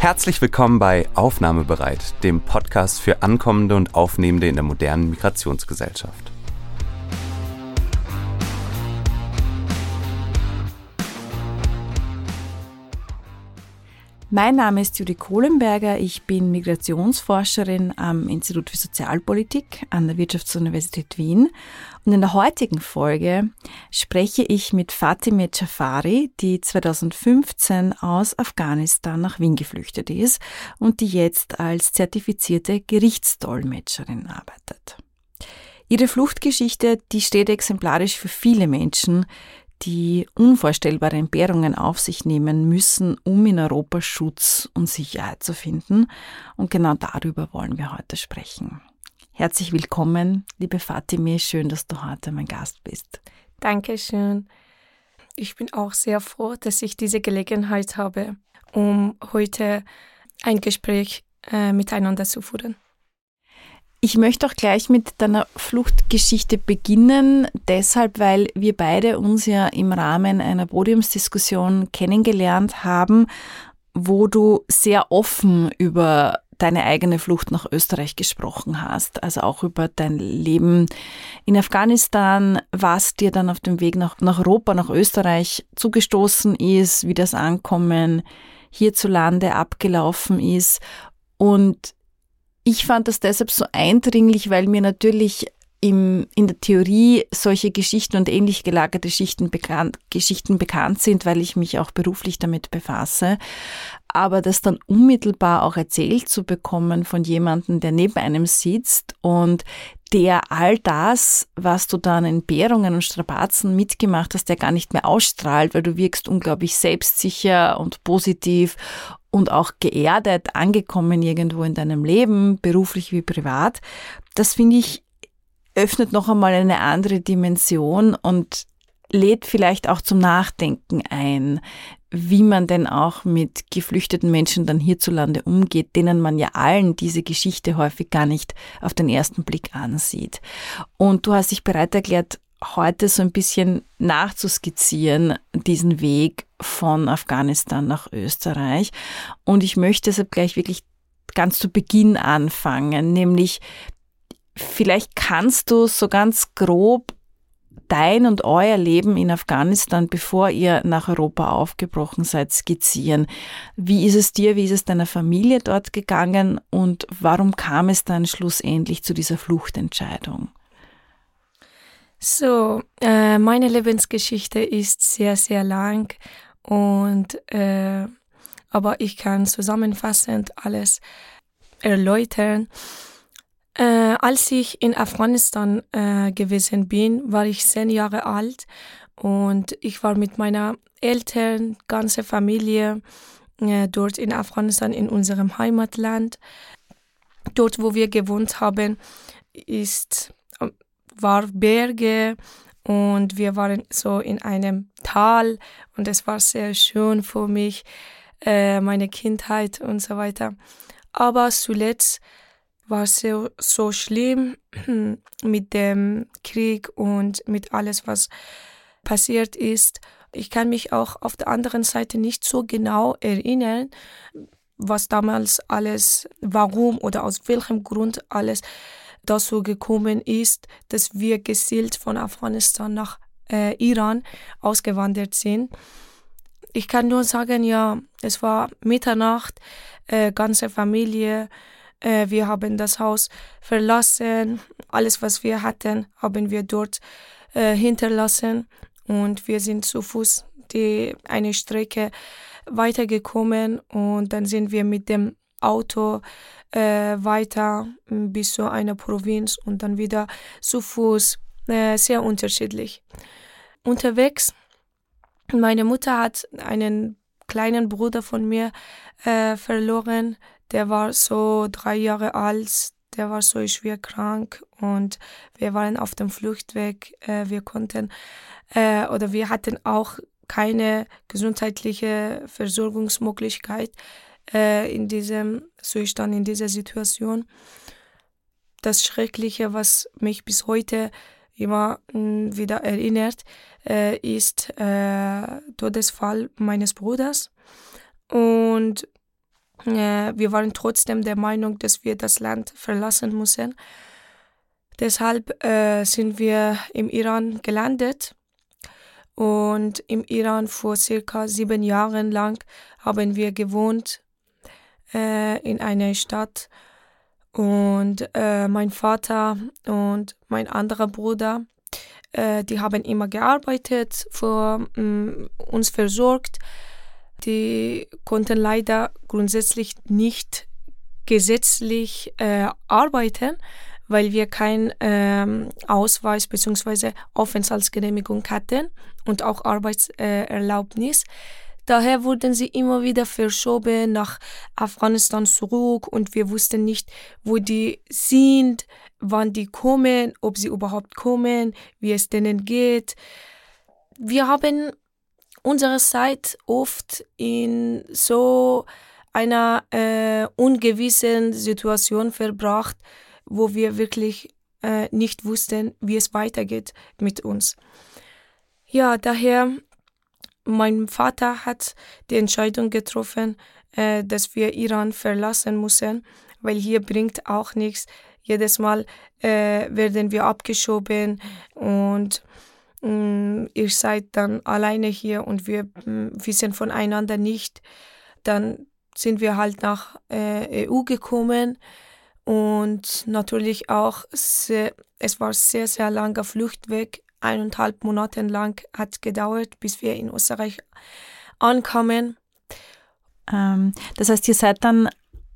Herzlich willkommen bei Aufnahmebereit, dem Podcast für Ankommende und Aufnehmende in der modernen Migrationsgesellschaft. Mein Name ist Judy Kohlenberger. Ich bin Migrationsforscherin am Institut für Sozialpolitik an der Wirtschaftsuniversität Wien. Und in der heutigen Folge spreche ich mit Fatime Jafari, die 2015 aus Afghanistan nach Wien geflüchtet ist und die jetzt als zertifizierte Gerichtsdolmetscherin arbeitet. Ihre Fluchtgeschichte, die steht exemplarisch für viele Menschen, die unvorstellbare Entbehrungen auf sich nehmen müssen, um in Europa Schutz und Sicherheit zu finden. Und genau darüber wollen wir heute sprechen. Herzlich willkommen, liebe Fatime. Schön, dass du heute mein Gast bist. Dankeschön. Ich bin auch sehr froh, dass ich diese Gelegenheit habe, um heute ein Gespräch äh, miteinander zu führen. Ich möchte auch gleich mit deiner Fluchtgeschichte beginnen, deshalb, weil wir beide uns ja im Rahmen einer Podiumsdiskussion kennengelernt haben, wo du sehr offen über deine eigene Flucht nach Österreich gesprochen hast, also auch über dein Leben in Afghanistan, was dir dann auf dem Weg nach, nach Europa, nach Österreich zugestoßen ist, wie das Ankommen hierzulande abgelaufen ist. Und ich fand das deshalb so eindringlich, weil mir natürlich im, in der Theorie solche Geschichten und ähnlich gelagerte Geschichten bekannt, Geschichten bekannt sind, weil ich mich auch beruflich damit befasse. Aber das dann unmittelbar auch erzählt zu bekommen von jemandem, der neben einem sitzt und der all das, was du dann in Bärungen und Strapazen mitgemacht hast, der gar nicht mehr ausstrahlt, weil du wirkst unglaublich selbstsicher und positiv und auch geerdet angekommen irgendwo in deinem Leben, beruflich wie privat. Das finde ich öffnet noch einmal eine andere Dimension und lädt vielleicht auch zum Nachdenken ein, wie man denn auch mit geflüchteten Menschen dann hierzulande umgeht, denen man ja allen diese Geschichte häufig gar nicht auf den ersten Blick ansieht. Und du hast dich bereit erklärt, heute so ein bisschen nachzuskizzieren, diesen Weg von Afghanistan nach Österreich. Und ich möchte deshalb gleich wirklich ganz zu Beginn anfangen, nämlich vielleicht kannst du so ganz grob dein und euer Leben in Afghanistan, bevor ihr nach Europa aufgebrochen seid, skizzieren. Wie ist es dir, wie ist es deiner Familie dort gegangen und warum kam es dann schlussendlich zu dieser Fluchtentscheidung? So, äh, meine Lebensgeschichte ist sehr, sehr lang und äh, aber ich kann zusammenfassend alles erläutern. Äh, als ich in Afghanistan äh, gewesen bin, war ich zehn Jahre alt und ich war mit meiner Eltern, ganze Familie äh, dort in Afghanistan in unserem Heimatland. Dort, wo wir gewohnt haben, ist war Berge und wir waren so in einem Tal und es war sehr schön für mich, äh, meine Kindheit und so weiter. Aber zuletzt war es so, so schlimm mit dem Krieg und mit alles, was passiert ist. Ich kann mich auch auf der anderen Seite nicht so genau erinnern, was damals alles, warum oder aus welchem Grund alles dazu gekommen ist, dass wir gezielt von Afghanistan nach äh, Iran ausgewandert sind. Ich kann nur sagen, ja, es war Mitternacht, äh, ganze Familie, äh, wir haben das Haus verlassen, alles, was wir hatten, haben wir dort äh, hinterlassen und wir sind zu Fuß die eine Strecke weitergekommen und dann sind wir mit dem Auto äh, weiter bis zu einer Provinz und dann wieder zu Fuß, äh, sehr unterschiedlich. Unterwegs, meine Mutter hat einen kleinen Bruder von mir äh, verloren, der war so drei Jahre alt, der war so schwer krank und wir waren auf dem Fluchtweg. Äh, wir konnten äh, oder wir hatten auch keine gesundheitliche Versorgungsmöglichkeit äh, in diesem Zustand, in dieser Situation. Das Schreckliche, was mich bis heute immer hm, wieder erinnert, äh, ist äh, Todesfall meines Bruders. Und Äh, wir waren trotzdem der Meinung, dass wir das Land verlassen müssen. Deshalb äh, sind wir im Iran gelandet und im Iran vor circa sieben Jahren lang haben wir gewohnt äh, in einer Stadt und äh, mein Vater und mein anderer Bruder, äh, die haben immer gearbeitet, für mm, uns versorgt. Die konnten leider grundsätzlich nicht gesetzlich äh, arbeiten, weil wir keinen ähm, Ausweis bzw. Aufenthaltsgenehmigung hatten und auch Arbeitserlaubnis. Daher wurden sie immer wieder verschoben nach Afghanistan zurück und wir wussten nicht, wo die sind, wann die kommen, ob sie überhaupt kommen, wie es denen geht. Wir haben unsere Zeit oft in so einer äh, ungewissen Situation verbracht, wo wir wirklich äh, nicht wussten, wie es weitergeht mit uns. Ja, daher, mein Vater hat die Entscheidung getroffen, äh, dass wir Iran verlassen müssen, weil hier bringt auch nichts. Jedes Mal äh, werden wir abgeschoben und mh, mm, ihr seid dann alleine hier und wir mh, mm, wissen voneinander nicht. Dann sind wir halt nach äh, EU gekommen und natürlich auch, sehr, es war sehr, sehr langer Fluchtweg. Eineinhalb Monate lang hat gedauert, bis wir in Österreich ankamen. Ähm, das heißt, ihr seid dann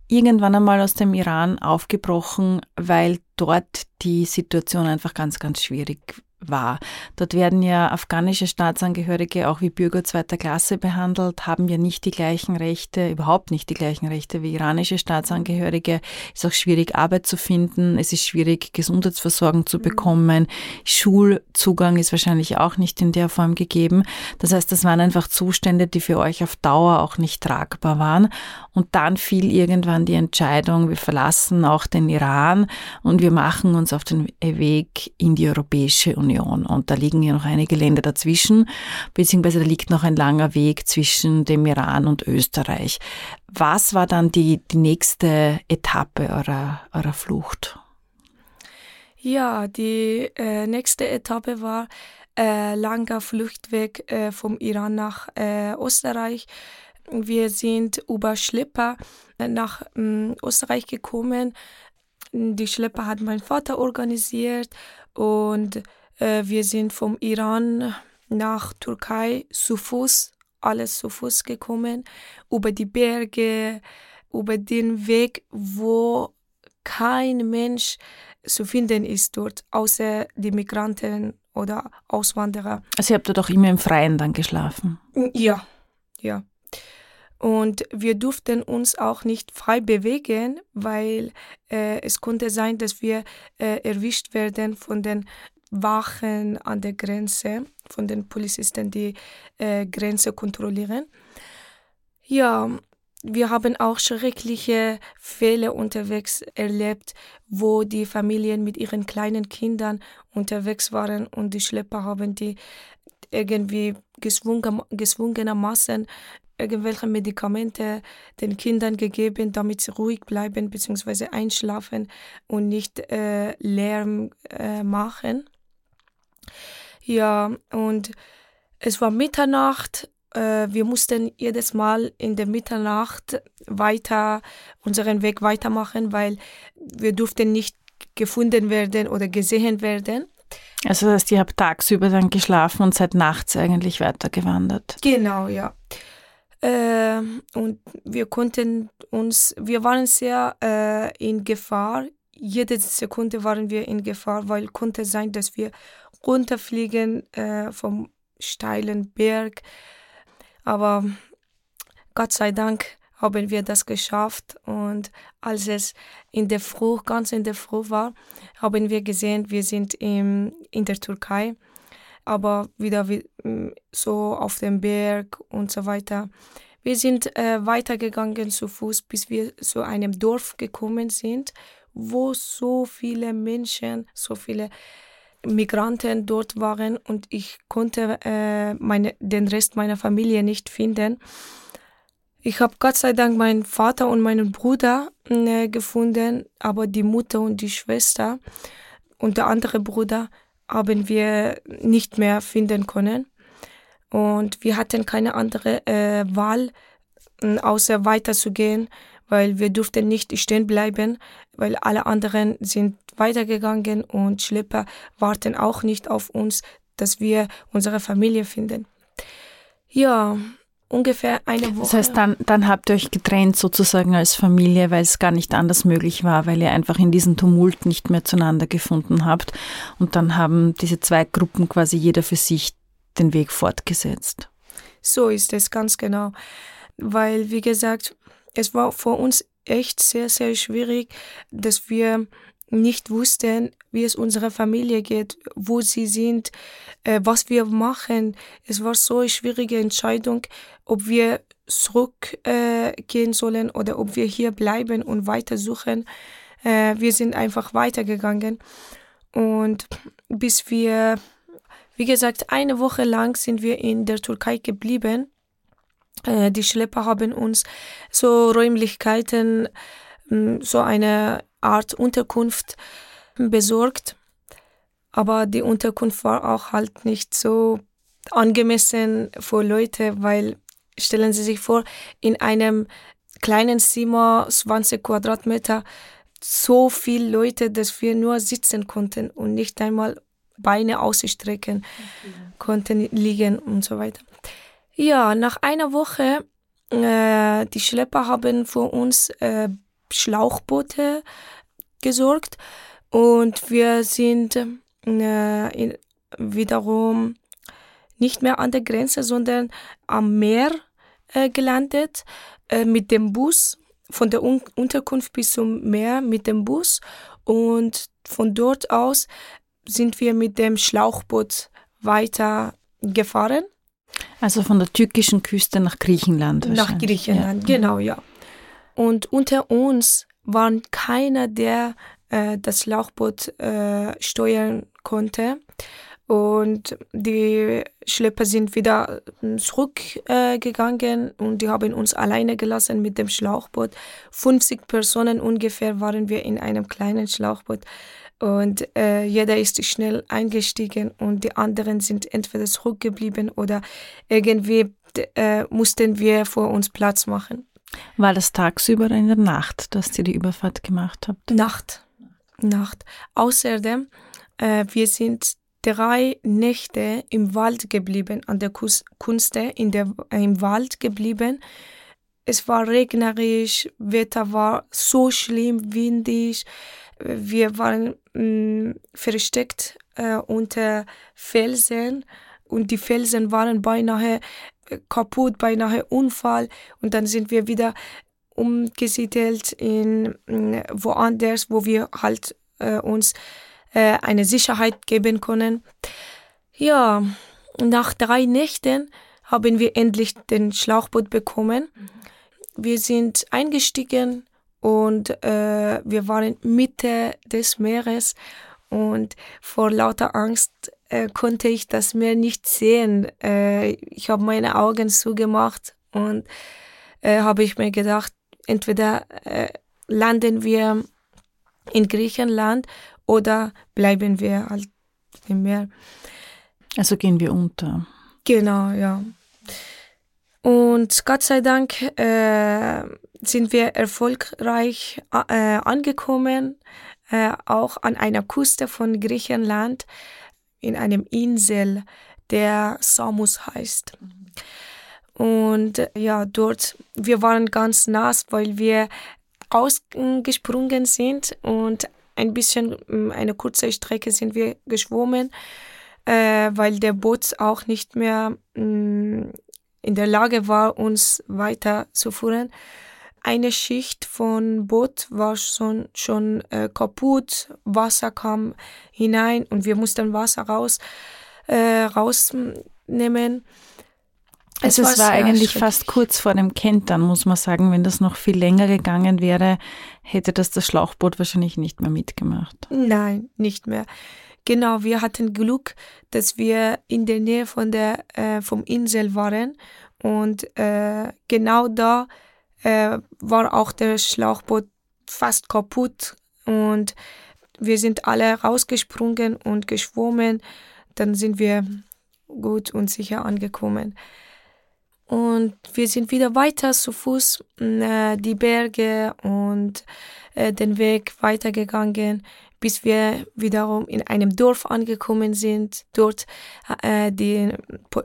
irgendwann einmal aus dem Iran aufgebrochen, weil dort die Situation einfach ganz, ganz schwierig war. Dort werden ja afghanische Staatsangehörige auch wie Bürger zweiter Klasse behandelt, haben ja nicht die gleichen Rechte, überhaupt nicht die gleichen Rechte wie iranische Staatsangehörige. Es ist auch schwierig, Arbeit zu finden. Es ist schwierig, Gesundheitsversorgung zu mhm. bekommen. Schulzugang ist wahrscheinlich auch nicht in der Form gegeben. Das heißt, das waren einfach Zustände, die für euch auf Dauer auch nicht tragbar waren. Und dann fiel irgendwann die Entscheidung, wir verlassen auch den Iran und wir machen uns auf den Weg in die Europäische Union. Union. Und da liegen ja noch einige Länder dazwischen, beziehungsweise da liegt noch ein langer Weg zwischen dem Iran und Österreich. Was war dann die, die nächste Etappe eurer, eurer Flucht? Ja, die äh, nächste Etappe war äh, langer Fluchtweg äh, vom Iran nach äh, Österreich. Wir sind über Schlepper nach ähm, Österreich gekommen. Die Schlepper hat mein Vater organisiert und äh, wir sind vom Iran nach Türkei zu Fuß, alles zu Fuß gekommen, über die Berge, über den Weg, wo kein Mensch zu finden ist dort, außer die Migranten oder Auswanderer. Also ihr habt doch immer im Freien dann geschlafen? Ja, ja. Und wir durften uns auch nicht frei bewegen, weil äh, es konnte sein, dass wir äh, erwischt werden von den Wachen an der Grenze, von den Polizisten, die äh, Grenze kontrollieren. Ja, wir haben auch schreckliche Fälle unterwegs erlebt, wo die Familien mit ihren kleinen Kindern unterwegs waren und die Schlepper haben die irgendwie gezwungen, gezwungenermaßen irgendwelche Medikamente den Kindern gegeben, damit sie ruhig bleiben bzw. einschlafen und nicht äh, Lärm äh, machen. Ja, und es war Mitternacht. Äh, wir mussten jedes Mal in der Mitternacht weiter unseren Weg weitermachen, weil wir durften nicht gefunden werden oder gesehen werden. Also das heißt, ihr habt tagsüber dann geschlafen und seid nachts eigentlich weitergewandert. Genau, ja. Äh, und wir konnten uns, wir waren sehr äh, in Gefahr. Jede Sekunde waren wir in Gefahr, weil konnte sein, dass wir runterfliegen äh, vom steilen Berg. Aber Gott sei Dank haben wir das geschafft und als es in der Früh, ganz in der Früh war, haben wir gesehen, wir sind im, in der Türkei, aber wieder wie, so auf dem Berg und so weiter. Wir sind äh, weitergegangen zu Fuß, bis wir zu einem Dorf gekommen sind, wo so viele Menschen, so viele Migranten dort waren und ich konnte äh, meine, den Rest meiner Familie nicht finden. Ich habe Gott sei Dank meinen Vater und meinen Bruder äh, gefunden, aber die Mutter und die Schwester und der andere Bruder haben wir nicht mehr finden können. Und wir hatten keine andere äh, Wahl, außer weiterzugehen, weil wir durften nicht stehen bleiben, weil alle anderen sind weitergegangen und Schlepper warten auch nicht auf uns, dass wir unsere Familie finden. Ja, ungefähr eine Woche. Das heißt, dann, dann habt ihr euch getrennt sozusagen als Familie, weil es gar nicht anders möglich war, weil ihr einfach in diesem Tumult nicht mehr zueinander gefunden habt. Und dann haben diese zwei Gruppen quasi jeder für sich den Weg fortgesetzt. So ist es ganz genau. Weil, wie gesagt, es war für uns echt sehr, sehr schwierig, dass wir nicht wussten, wie es unserer Familie geht, wo sie sind, äh, was wir machen. Es war so eine schwierige Entscheidung, ob wir zurückgehen äh, sollen oder ob wir hier bleiben und weitersuchen. Äh, wir sind einfach weitergegangen und bis wir, wie gesagt, eine Woche lang sind wir in der Türkei geblieben. Äh, die Schlepper haben uns so Räumlichkeiten, so eine Art Unterkunft besorgt. Aber die Unterkunft war auch halt nicht so angemessen für Leute, weil stellen Sie sich vor, in einem kleinen Zimmer, 20 Quadratmeter, so viele Leute, dass wir nur sitzen konnten und nicht einmal Beine ausstrecken okay. konnten, liegen und so weiter. Ja, nach einer Woche, äh, die Schlepper haben für uns äh, Schlauchboote gesorgt und wir sind äh, in, wiederum nicht mehr an der Grenze, sondern am Meer äh, gelandet äh, mit dem Bus von der Un Unterkunft bis zum Meer mit dem Bus und von dort aus sind wir mit dem Schlauchboot weiter gefahren. Also von der türkischen Küste nach Griechenland. Nach Griechenland, ja. genau, ja. Und unter uns war keiner, der äh, das Schlauchboot äh, steuern konnte. Und die Schlepper sind wieder zurückgegangen äh, und die haben uns alleine gelassen mit dem Schlauchboot. 50 Personen ungefähr waren wir in einem kleinen Schlauchboot. Und äh, jeder ist schnell eingestiegen und die anderen sind entweder zurückgeblieben oder irgendwie äh, mussten wir vor uns Platz machen. War das tagsüber oder in der Nacht, dass ihr die Überfahrt gemacht habt? Nacht. Nacht. Außerdem, äh, wir sind drei Nächte im Wald geblieben, an der Kunste, in der, im Wald geblieben. Es war regnerisch, Wetter war so schlimm, windig. Wir waren mh, mm, versteckt äh, unter Felsen und die Felsen waren beinahe kaputt, beinahe Unfall und dann sind wir wieder umgesiedelt in woanders, wo wir halt äh, uns äh, eine Sicherheit geben können. Ja, nach drei Nächten haben wir endlich den Schlauchboot bekommen. Wir sind eingestiegen und äh, wir waren Mitte des Meeres und vor lauter Angst äh, konnte ich das Meer nicht sehen. Äh, ich habe meine Augen zugemacht und äh, habe ich mir gedacht, entweder äh, landen wir in Griechenland oder bleiben wir halt im Meer. Also gehen wir unter. Genau, ja. Und Gott sei Dank äh, sind wir erfolgreich äh, angekommen, äh, auch an einer Küste von Griechenland in einem Insel, der Samos heißt. Und ja, dort, wir waren ganz nass, weil wir ausgesprungen sind und ein bisschen, mm, eine kurze Strecke sind wir geschwommen, äh, weil der Boot auch nicht mehr mh, mm, in der Lage war, uns weiter zu führen eine Schicht von Boot war schon, schon äh, kaputt, Wasser kam hinein und wir mussten Wasser raus, äh, rausnehmen. Also es war, eigentlich fast kurz vor dem Kentern, muss man sagen. Wenn das noch viel länger gegangen wäre, hätte das das Schlauchboot wahrscheinlich nicht mehr mitgemacht. Nein, nicht mehr. genau, wir hatten Glück, dass wir in der Nähe von der äh, vom Insel waren und äh, genau da äh, war auch der Schlauchboot fast kaputt und wir sind alle rausgesprungen und geschwommen. Dann sind wir gut und sicher angekommen. Und wir sind wieder weiter zu Fuß äh, die Berge und äh, den Weg weitergegangen, bis wir wiederum in einem Dorf angekommen sind. Dort äh, die,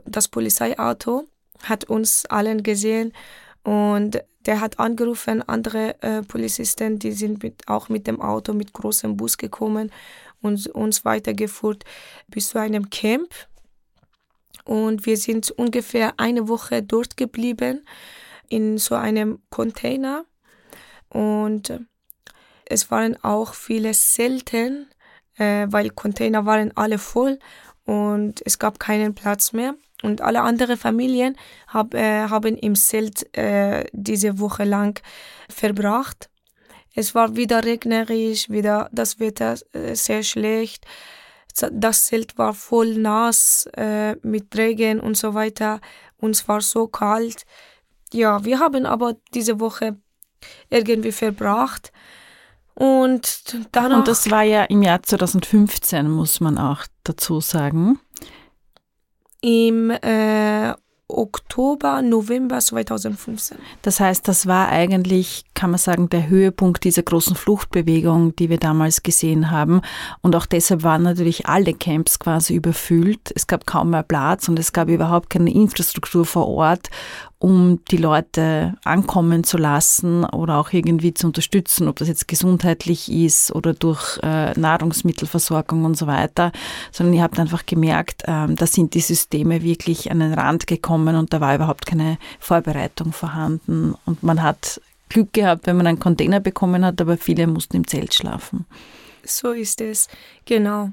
das Polizeiauto hat uns allen gesehen und der hat angerufen, andere äh, Polizisten, die sind mit, auch mit dem Auto, mit großem Bus gekommen und uns weitergeführt bis zu einem Camp. Und wir sind ungefähr eine Woche dort geblieben in so einem Container. Und es waren auch viele Zelten, äh, weil Container waren alle voll und es gab keinen Platz mehr. Und alle anderen Familien hab, äh, haben im Zelt äh, diese Woche lang verbracht. Es war wieder regnerisch, wieder das Wetter äh, sehr schlecht. Das Zelt war voll nass äh, mit Regen und so weiter. Uns war so kalt. Ja, wir haben aber diese Woche irgendwie verbracht. Und danach. Und das war ja im Jahr 2015, muss man auch dazu sagen im äh, Oktober, November 2015. Das heißt, das war eigentlich, kann man sagen, der Höhepunkt dieser großen Fluchtbewegung, die wir damals gesehen haben. Und auch deshalb waren natürlich alle Camps quasi überfüllt. Es gab kaum mehr Platz und es gab überhaupt keine Infrastruktur vor Ort um die Leute ankommen zu lassen oder auch irgendwie zu unterstützen, ob das jetzt gesundheitlich ist oder durch äh, Nahrungsmittelversorgung und so weiter, sondern ihr habt einfach gemerkt, ähm, da sind die Systeme wirklich an den Rand gekommen und da war überhaupt keine Vorbereitung vorhanden und man hat Glück gehabt, wenn man einen Container bekommen hat, aber viele mussten im Zelt schlafen. So ist es, genau.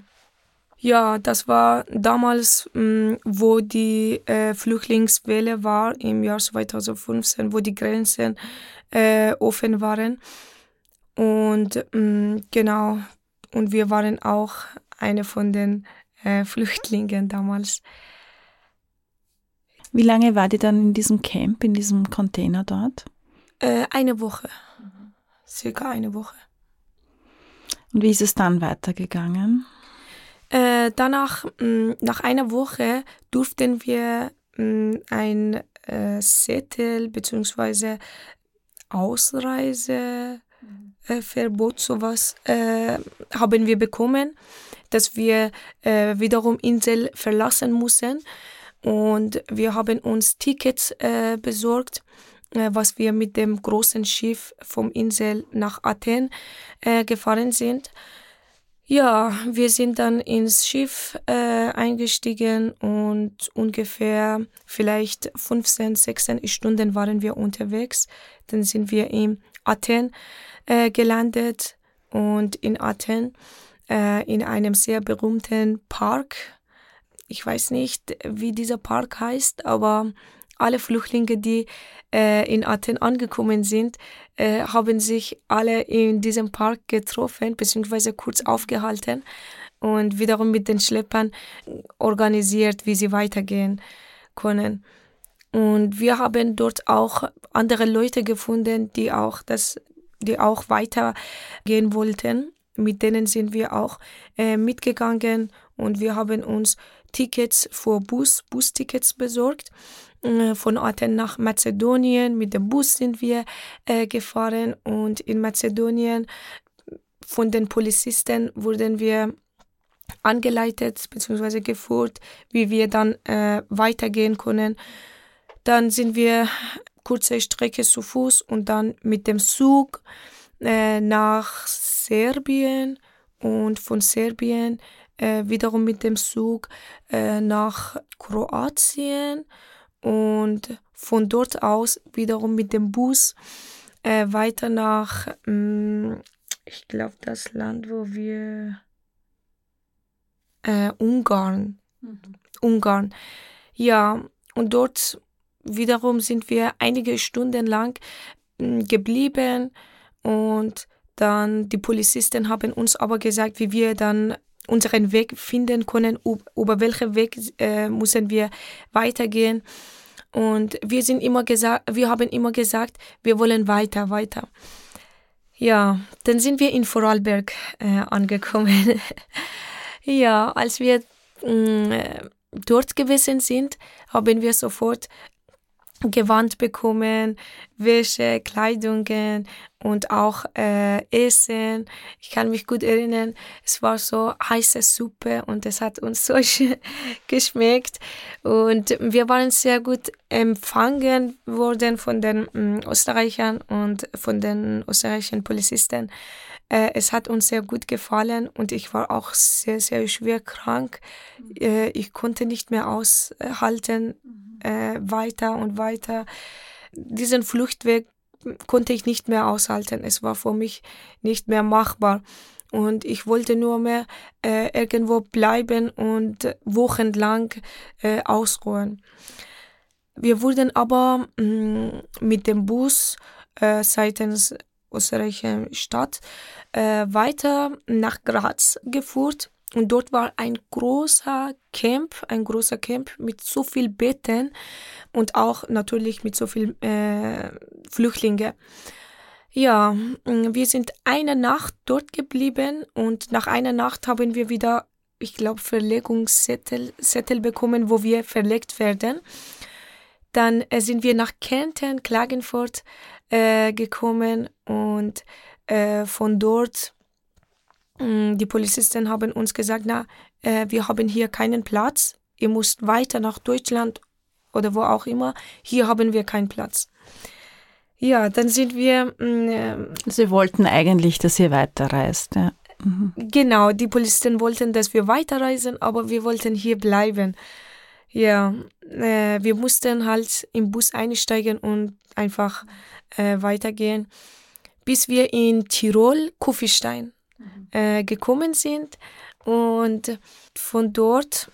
Ja, das war damals, mm, wo die äh, Flüchtlingswelle war, im Jahr 2015, wo die Grenzen äh, offen waren. Und mh, mm, genau, und wir waren auch eine von den äh, Flüchtlingen damals. Wie lange war die dann in diesem Camp, in diesem Container dort? Eine Woche, circa eine Woche. Und wie ist es dann weitergegangen? Äh, danach, mh, mm, nach einer Woche, durften wir mh, mm, ein äh, Zettel bzw. Ausreiseverbot, äh, sowas äh, haben wir bekommen, dass wir äh, wiederum Insel verlassen mussten. Und wir haben uns Tickets äh, besorgt, was wir mit dem großen Schiff vom Insel nach Athen äh, gefahren sind. Ja, wir sind dann ins Schiff äh, eingestiegen und ungefähr vielleicht 15, 16 Stunden waren wir unterwegs. Dann sind wir in Athen äh, gelandet und in Athen äh, in einem sehr berühmten Park. Ich weiß nicht, wie dieser Park heißt, aber alle Flüchtlinge, die äh, in Athen angekommen sind, äh, haben sich alle in diesem Park getroffen bzw. kurz aufgehalten und wiederum mit den Schleppern organisiert, wie sie weitergehen können. Und wir haben dort auch andere Leute gefunden, die auch das, die auch weitergehen wollten. Mit denen sind wir auch äh, mitgegangen und wir haben uns Tickets für Bus, Bustickets besorgt äh, von Athen nach Mazedonien. Mit dem Bus sind wir äh, gefahren und in Mazedonien von den Polizisten wurden wir angeleitet bzw. geführt, wie wir dann äh, weitergehen können. Dann sind wir kurze Strecke zu Fuß und dann mit dem Zug äh, nach Serbien und von Serbien äh, wiederum mit dem Zug äh, nach Kroatien und von dort aus wiederum mit dem Bus äh, weiter nach, mh, mm, ich glaube, das Land, wo wir, äh, Ungarn, mhm. Ungarn, ja, und dort wiederum sind wir einige Stunden lang mh, mm, geblieben und dann die Polizisten haben uns aber gesagt, wie wir dann unseren Weg finden können, über welchen Weg äh, müssen wir weitergehen. Und wir sind immer wir haben immer gesagt, wir wollen weiter, weiter. Ja, dann sind wir in Vorarlberg äh, angekommen. ja, als wir äh, dort gewesen sind, haben wir sofort Gewand bekommen, Wäsche, Kleidungen und auch äh, Essen. Ich kann mich gut erinnern, es war so heiße Suppe und es hat uns so geschmeckt und wir waren sehr gut empfangen worden von den ähm, Österreichern und von den österreichischen Polizisten. Äh, es hat uns sehr gut gefallen und ich war auch sehr, sehr schwer krank. Äh, ich konnte nicht mehr aushalten, äh, weiter und weiter. Diesen Fluchtweg konnte ich nicht mehr aushalten. Es war für mich nicht mehr machbar. Und ich wollte nur mehr äh, irgendwo bleiben und wochenlang äh, ausruhen. Wir wurden aber mh, mm, mit dem Bus äh, seitens österreichischer Stadt äh, weiter nach Graz geführt. Und dort war ein großer Camp, ein großer Camp mit so viel Betten und auch natürlich mit so viel äh, Flüchtlinge. Ja, mm, wir sind eine Nacht dort geblieben und nach einer Nacht haben wir wieder, ich glaube, Verlegungszettel Zettel bekommen, wo wir verlegt werden. Dann äh, sind wir nach Kärnten, Klagenfurt äh, gekommen und äh, von dort Mm, die Polizisten haben uns gesagt, na, äh, wir haben hier keinen Platz, ihr müsst weiter nach Deutschland oder wo auch immer, hier haben wir keinen Platz. Ja, dann sind wir. Äh, Sie wollten eigentlich, dass ihr weiterreist, ja. Mhm. Genau, die Polizisten wollten, dass wir weiterreisen, aber wir wollten hier bleiben. Ja, äh, wir mussten halt im Bus einsteigen und einfach äh, weitergehen, bis wir in Tirol, Kufstein, äh, gekommen sind. Und von dort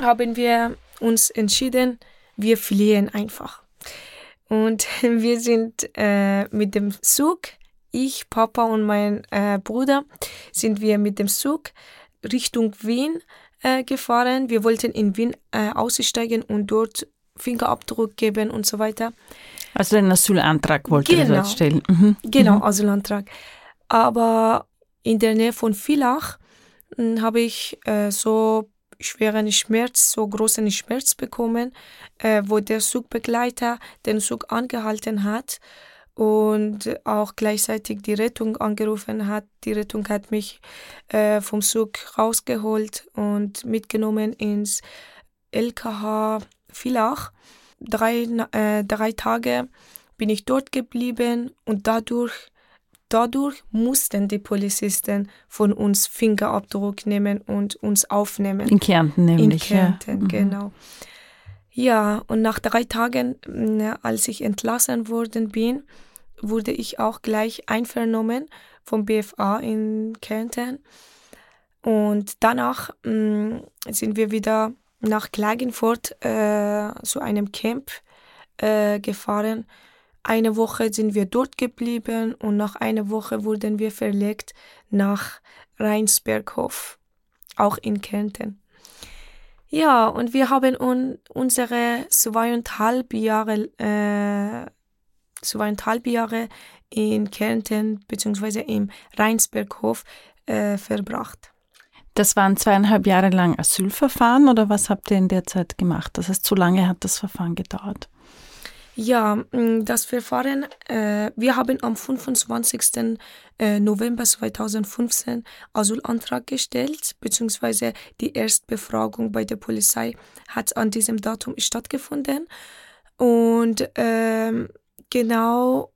haben wir uns entschieden, wir fliehen einfach. Und wir sind äh, mit dem Zug, ich, Papa und mein äh, Bruder, sind wir mit dem Zug Richtung Wien äh, gefahren. Wir wollten in Wien äh, aussteigen und dort Fingerabdruck geben und so weiter. Also den Asylantrag wollte genau. dort stellen. Mhm. Genau, mhm. Asylantrag. Aber in der Nähe von Villach hm, habe ich äh, so schweren Schmerz, so großen Schmerz bekommen, äh, wo der Zugbegleiter den Zug angehalten hat und auch gleichzeitig die Rettung angerufen hat. Die Rettung hat mich äh, vom Zug rausgeholt und mitgenommen ins LKH Villach. Drei, äh, drei Tage bin ich dort geblieben und dadurch Dadurch mussten die Polizisten von uns Fingerabdruck nehmen und uns aufnehmen. In Kärnten nämlich. In Kärnten, ja. Mhm. Ja, und nach drei Tagen, als ich entlassen worden bin, wurde ich auch gleich einvernommen vom BFA in Kärnten. Und danach mh, sind wir wieder nach Klagenfurt äh, zu einem Camp äh, gefahren eine Woche sind wir dort geblieben und nach einer Woche wurden wir verlegt nach Rheinsberghof, auch in Kärnten. Ja, und wir haben un unsere zweieinhalb Jahre, äh, zweieinhalb Jahre in Kärnten bzw. im Rheinsberghof äh, verbracht. Das waren zweieinhalb Jahre lang Asylverfahren oder was habt ihr in der Zeit gemacht? Das heißt, so lange hat das Verfahren gedauert? Ja, mm, das Verfahren, äh, wir haben am 25. Äh, November 2015 Asylantrag gestellt, beziehungsweise die Erstbefragung bei der Polizei hat an diesem Datum stattgefunden. Und ähm, genau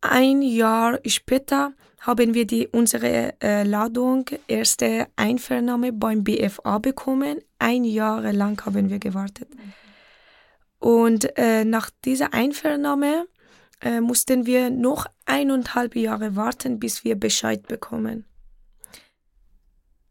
ein Jahr später haben wir die, unsere äh, Ladung, erste Einvernahme beim BFA bekommen. Ein Jahr lang haben wir gewartet. Mhm. Und äh, nach dieser Einvernahme äh, mussten wir noch eineinhalb Jahre warten, bis wir Bescheid bekommen.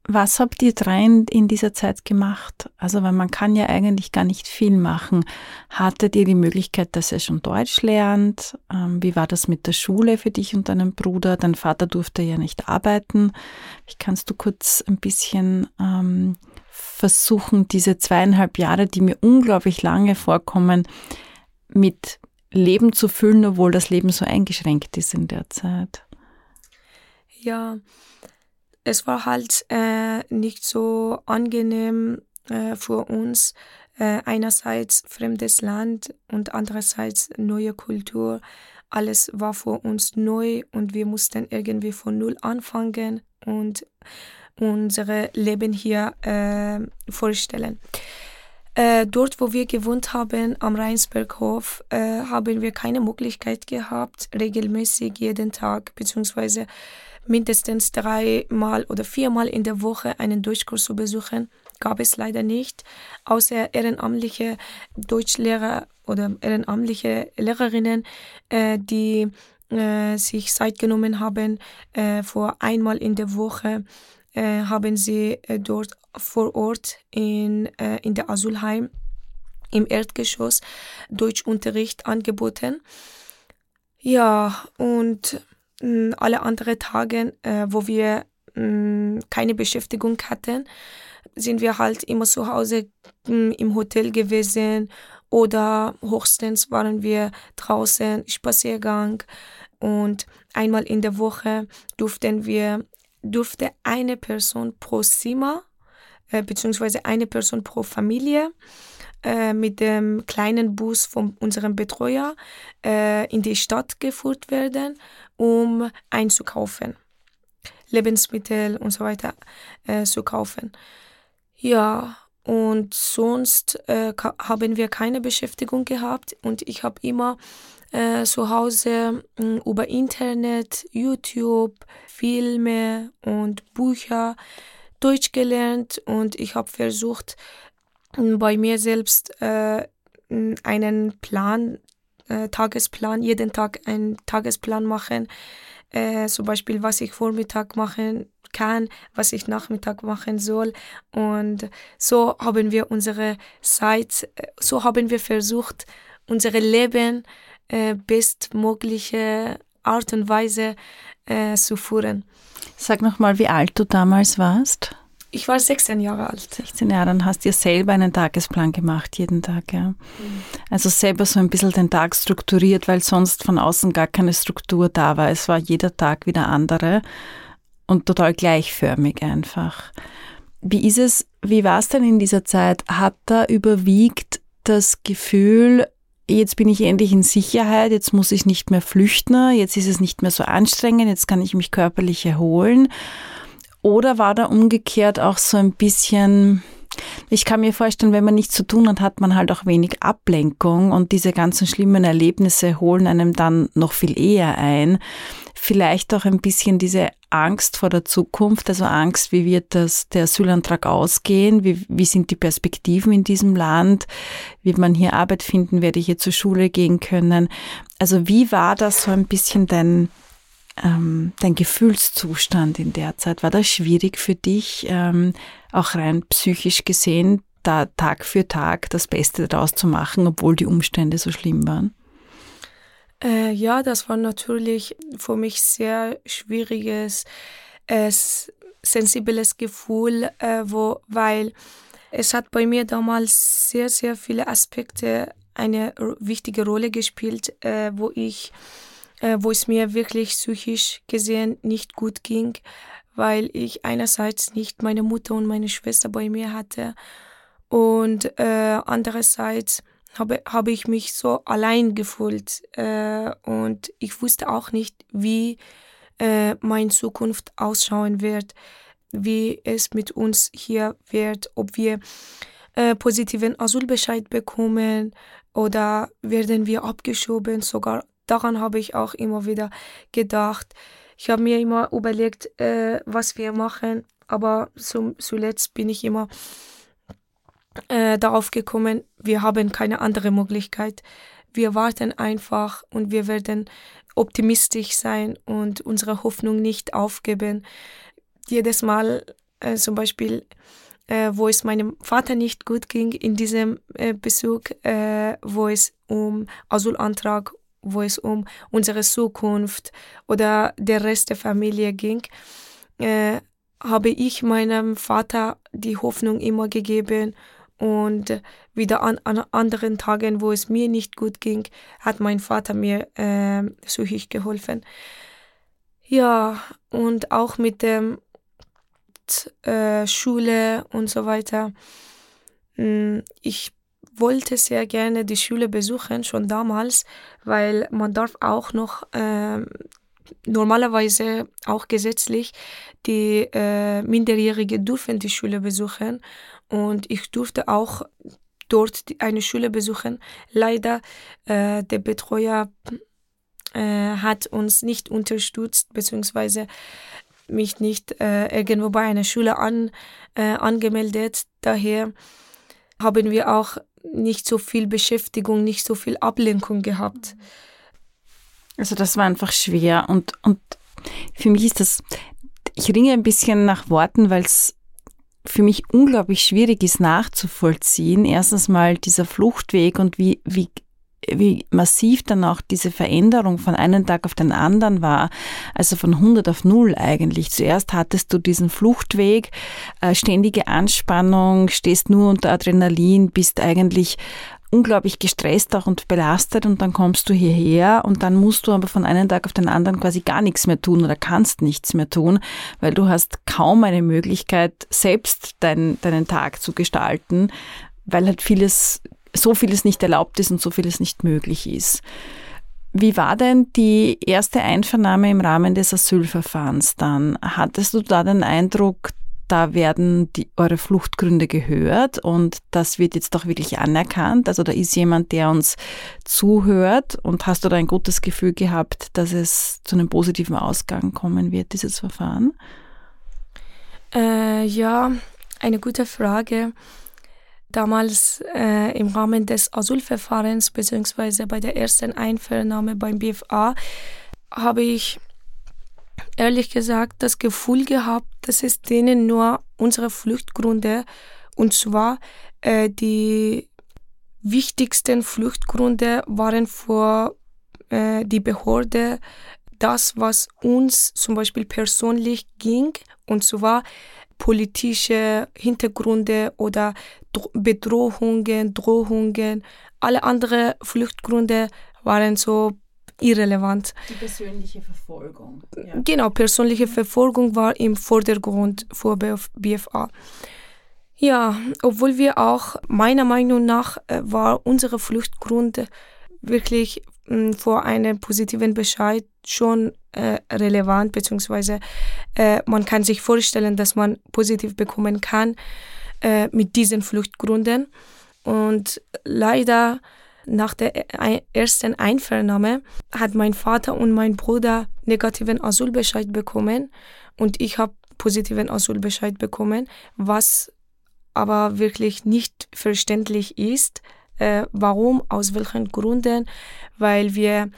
Was habt ihr drei in dieser Zeit gemacht? Also, weil man kann ja eigentlich gar nicht viel machen. Hattet ihr die Möglichkeit, dass ihr schon Deutsch lernt? Ähm, wie war das mit der Schule für dich und deinen Bruder? Dein Vater durfte ja nicht arbeiten. Wie kannst du kurz ein bisschen ähm, versuchen, diese zweieinhalb Jahre, die mir unglaublich lange vorkommen, mit Leben zu füllen, obwohl das Leben so eingeschränkt ist in der Zeit? Ja, es war halt äh, nicht so angenehm äh, für uns. Äh, einerseits fremdes Land und andererseits neue Kultur. Alles war für uns neu und wir mussten irgendwie von Null anfangen und unser Leben hier äh, vorstellen. Äh, dort, wo wir gewohnt haben, am Rheinsberghof, äh, haben wir keine Möglichkeit gehabt, regelmäßig jeden Tag beziehungsweise mindestens dreimal oder viermal in der Woche einen Deutschkurs zu besuchen. Gab es leider nicht, außer ehrenamtliche Deutschlehrer oder ehrenamtliche Lehrerinnen, äh, die äh, sich Zeit genommen haben, äh, vor einmal in der Woche haben sie äh, dort vor Ort in, äh, in der Asylheim im Erdgeschoss Deutschunterricht angeboten. Ja, und mh, alle anderen Tage, äh, wo wir mh, keine Beschäftigung hatten, sind wir halt immer zu Hause mh, im Hotel gewesen oder höchstens waren wir draußen Spaziergang und einmal in der Woche durften wir durfte eine Person pro Zimmer äh, beziehungsweise eine Person pro Familie äh, mit dem kleinen Bus von unserem Betreuer äh, in die Stadt geführt werden, um einzukaufen, Lebensmittel und so weiter äh, zu kaufen. Ja, und sonst äh, haben wir keine Beschäftigung gehabt und ich habe immer äh, zu Hause äh, über Internet, YouTube, Filme und Bücher Deutsch gelernt und ich habe versucht, bei mir selbst äh, einen Plan, äh, Tagesplan, jeden Tag einen Tagesplan machen, äh, zum Beispiel, was ich Vormittag machen kann, was ich Nachmittag machen soll. Und so haben wir unsere Zeit, äh, so haben wir versucht, unser Leben äh, bestmögliche Art und Weise äh, zu führen. Sag nochmal, wie alt du damals warst. Ich war 16 Jahre alt. 16 Jahre, dann hast du dir selber einen Tagesplan gemacht, jeden Tag, ja. Mhm. Also selber so ein bisschen den Tag strukturiert, weil sonst von außen gar keine Struktur da war. Es war jeder Tag wieder andere und total gleichförmig einfach. Wie ist es, wie war es denn in dieser Zeit? Hat da überwiegt das Gefühl, jetzt bin ich endlich in Sicherheit, jetzt muss ich nicht mehr flüchten, jetzt ist es nicht mehr so anstrengend, jetzt kann ich mich körperlich erholen? Oder war da umgekehrt auch so ein bisschen, ich kann mir vorstellen, wenn man nichts zu tun hat, hat man halt auch wenig Ablenkung und diese ganzen schlimmen Erlebnisse holen einem dann noch viel eher ein. Vielleicht auch ein bisschen diese Angst vor der Zukunft, also Angst, wie wird das, der Asylantrag ausgehen, wie, wie sind die Perspektiven in diesem Land, wird man hier Arbeit finden, werde ich hier zur Schule gehen können. Also wie war das so ein bisschen dein, ähm, dein Gefühlszustand in der Zeit? War das schwierig für dich, ähm, auch rein psychisch gesehen, da Tag für Tag das Beste daraus zu machen, obwohl die Umstände so schlimm waren? Äh, ja, das war natürlich für mich sehr schwieriges, äh, sensibles Gefühl, äh, wo, weil es hat bei mir damals sehr, sehr viele Aspekte eine wichtige Rolle gespielt, äh, wo ich äh, wo es mir wirklich psychisch gesehen nicht gut ging, weil ich einerseits nicht meine Mutter und meine Schwester bei mir hatte und äh, andererseits habe, habe ich mich so allein gefühlt äh, und ich wusste auch nicht, wie äh, meine Zukunft ausschauen wird, wie es mit uns hier wird, ob wir äh, positiven Asylbescheid bekommen oder werden wir abgeschoben, sogar daran habe ich auch immer wieder gedacht. Ich habe mir immer überlegt, äh, was wir machen, aber zum, zuletzt bin ich immer äh, darauf gekommen, wir haben keine andere Möglichkeit. Wir warten einfach und wir werden optimistisch sein und unsere Hoffnung nicht aufgeben. Jedes Mal äh, zum Beispiel, äh, wo es meinem Vater nicht gut ging in diesem äh, Besuch, äh, wo es um Asylantrag, wo es um unsere Zukunft oder der Rest der Familie ging, äh, habe ich meinem Vater die Hoffnung immer gegeben und wieder an, an anderen Tagen, wo es mir nicht gut ging, hat mein Vater mir äh, psychisch geholfen. Ja, und auch mit dem äh, Schule und so weiter. Hm, ich wollte sehr gerne die Schule besuchen, schon damals, weil man darf auch noch äh, normalerweise auch gesetzlich die äh, Minderjährige dürfen die Schule besuchen und ich durfte auch dort eine Schule besuchen. Leider äh, der Betreuer äh, hat uns nicht unterstützt beziehungsweise mich nicht äh, irgendwo bei einer Schule an, äh, angemeldet. Daher haben wir auch nicht so viel Beschäftigung, nicht so viel Ablenkung gehabt. Also das war einfach schwer und, und für mich ist das, ich ringe ein bisschen nach Worten, weil es für mich unglaublich schwierig ist nachzuvollziehen. Erstens mal dieser Fluchtweg und wie, wie wie massiv dann auch diese Veränderung von einem Tag auf den anderen war, also von 100 auf 0 eigentlich. Zuerst hattest du diesen Fluchtweg, äh, ständige Anspannung, stehst nur unter Adrenalin, bist eigentlich unglaublich gestresst auch und belastet und dann kommst du hierher und dann musst du aber von einem Tag auf den anderen quasi gar nichts mehr tun oder kannst nichts mehr tun, weil du hast kaum eine Möglichkeit, selbst dein, deinen Tag zu gestalten, weil halt vieles so vieles nicht erlaubt ist und so vieles nicht möglich ist. Wie war denn die erste Einvernahme im Rahmen des Asylverfahrens dann? Hattest du da den Eindruck, da werden die, eure Fluchtgründe gehört und das wird jetzt doch wirklich anerkannt? Also da ist jemand, der uns zuhört und hast du da ein gutes Gefühl gehabt, dass es zu einem positiven Ausgang kommen wird, dieses Verfahren? Äh, ja, eine gute Frage. Damals äh, im Rahmen des Asylverfahrens beziehungsweise bei der ersten Einvernahme beim BFA habe ich ehrlich gesagt das Gefühl gehabt, dass es denen nur unsere Fluchtgründe und zwar äh, die wichtigsten Fluchtgründe waren für äh, die Behörde das, was uns zum Beispiel persönlich ging und zwar politische Hintergründe oder Bedrohungen, Drohungen. Alle anderen Fluchtgründe waren so irrelevant. Die persönliche Verfolgung. Ja. Genau, persönliche Verfolgung war im Vordergrund vor BFA. Ja, obwohl wir auch meiner Meinung nach äh, war unsere Fluchtgrund wirklich hm, vor einem positiven Bescheid schon äh, relevant, beziehungsweise äh, man kann sich vorstellen, dass man positiv bekommen kann äh, mit diesen Fluchtgründen. Und leider nach der ersten Einvernahme hat mein Vater und mein Bruder negativen Asylbescheid bekommen und ich habe positiven Asylbescheid bekommen, was aber wirklich nicht verständlich ist. Äh, warum, aus welchen Gründen? Weil wir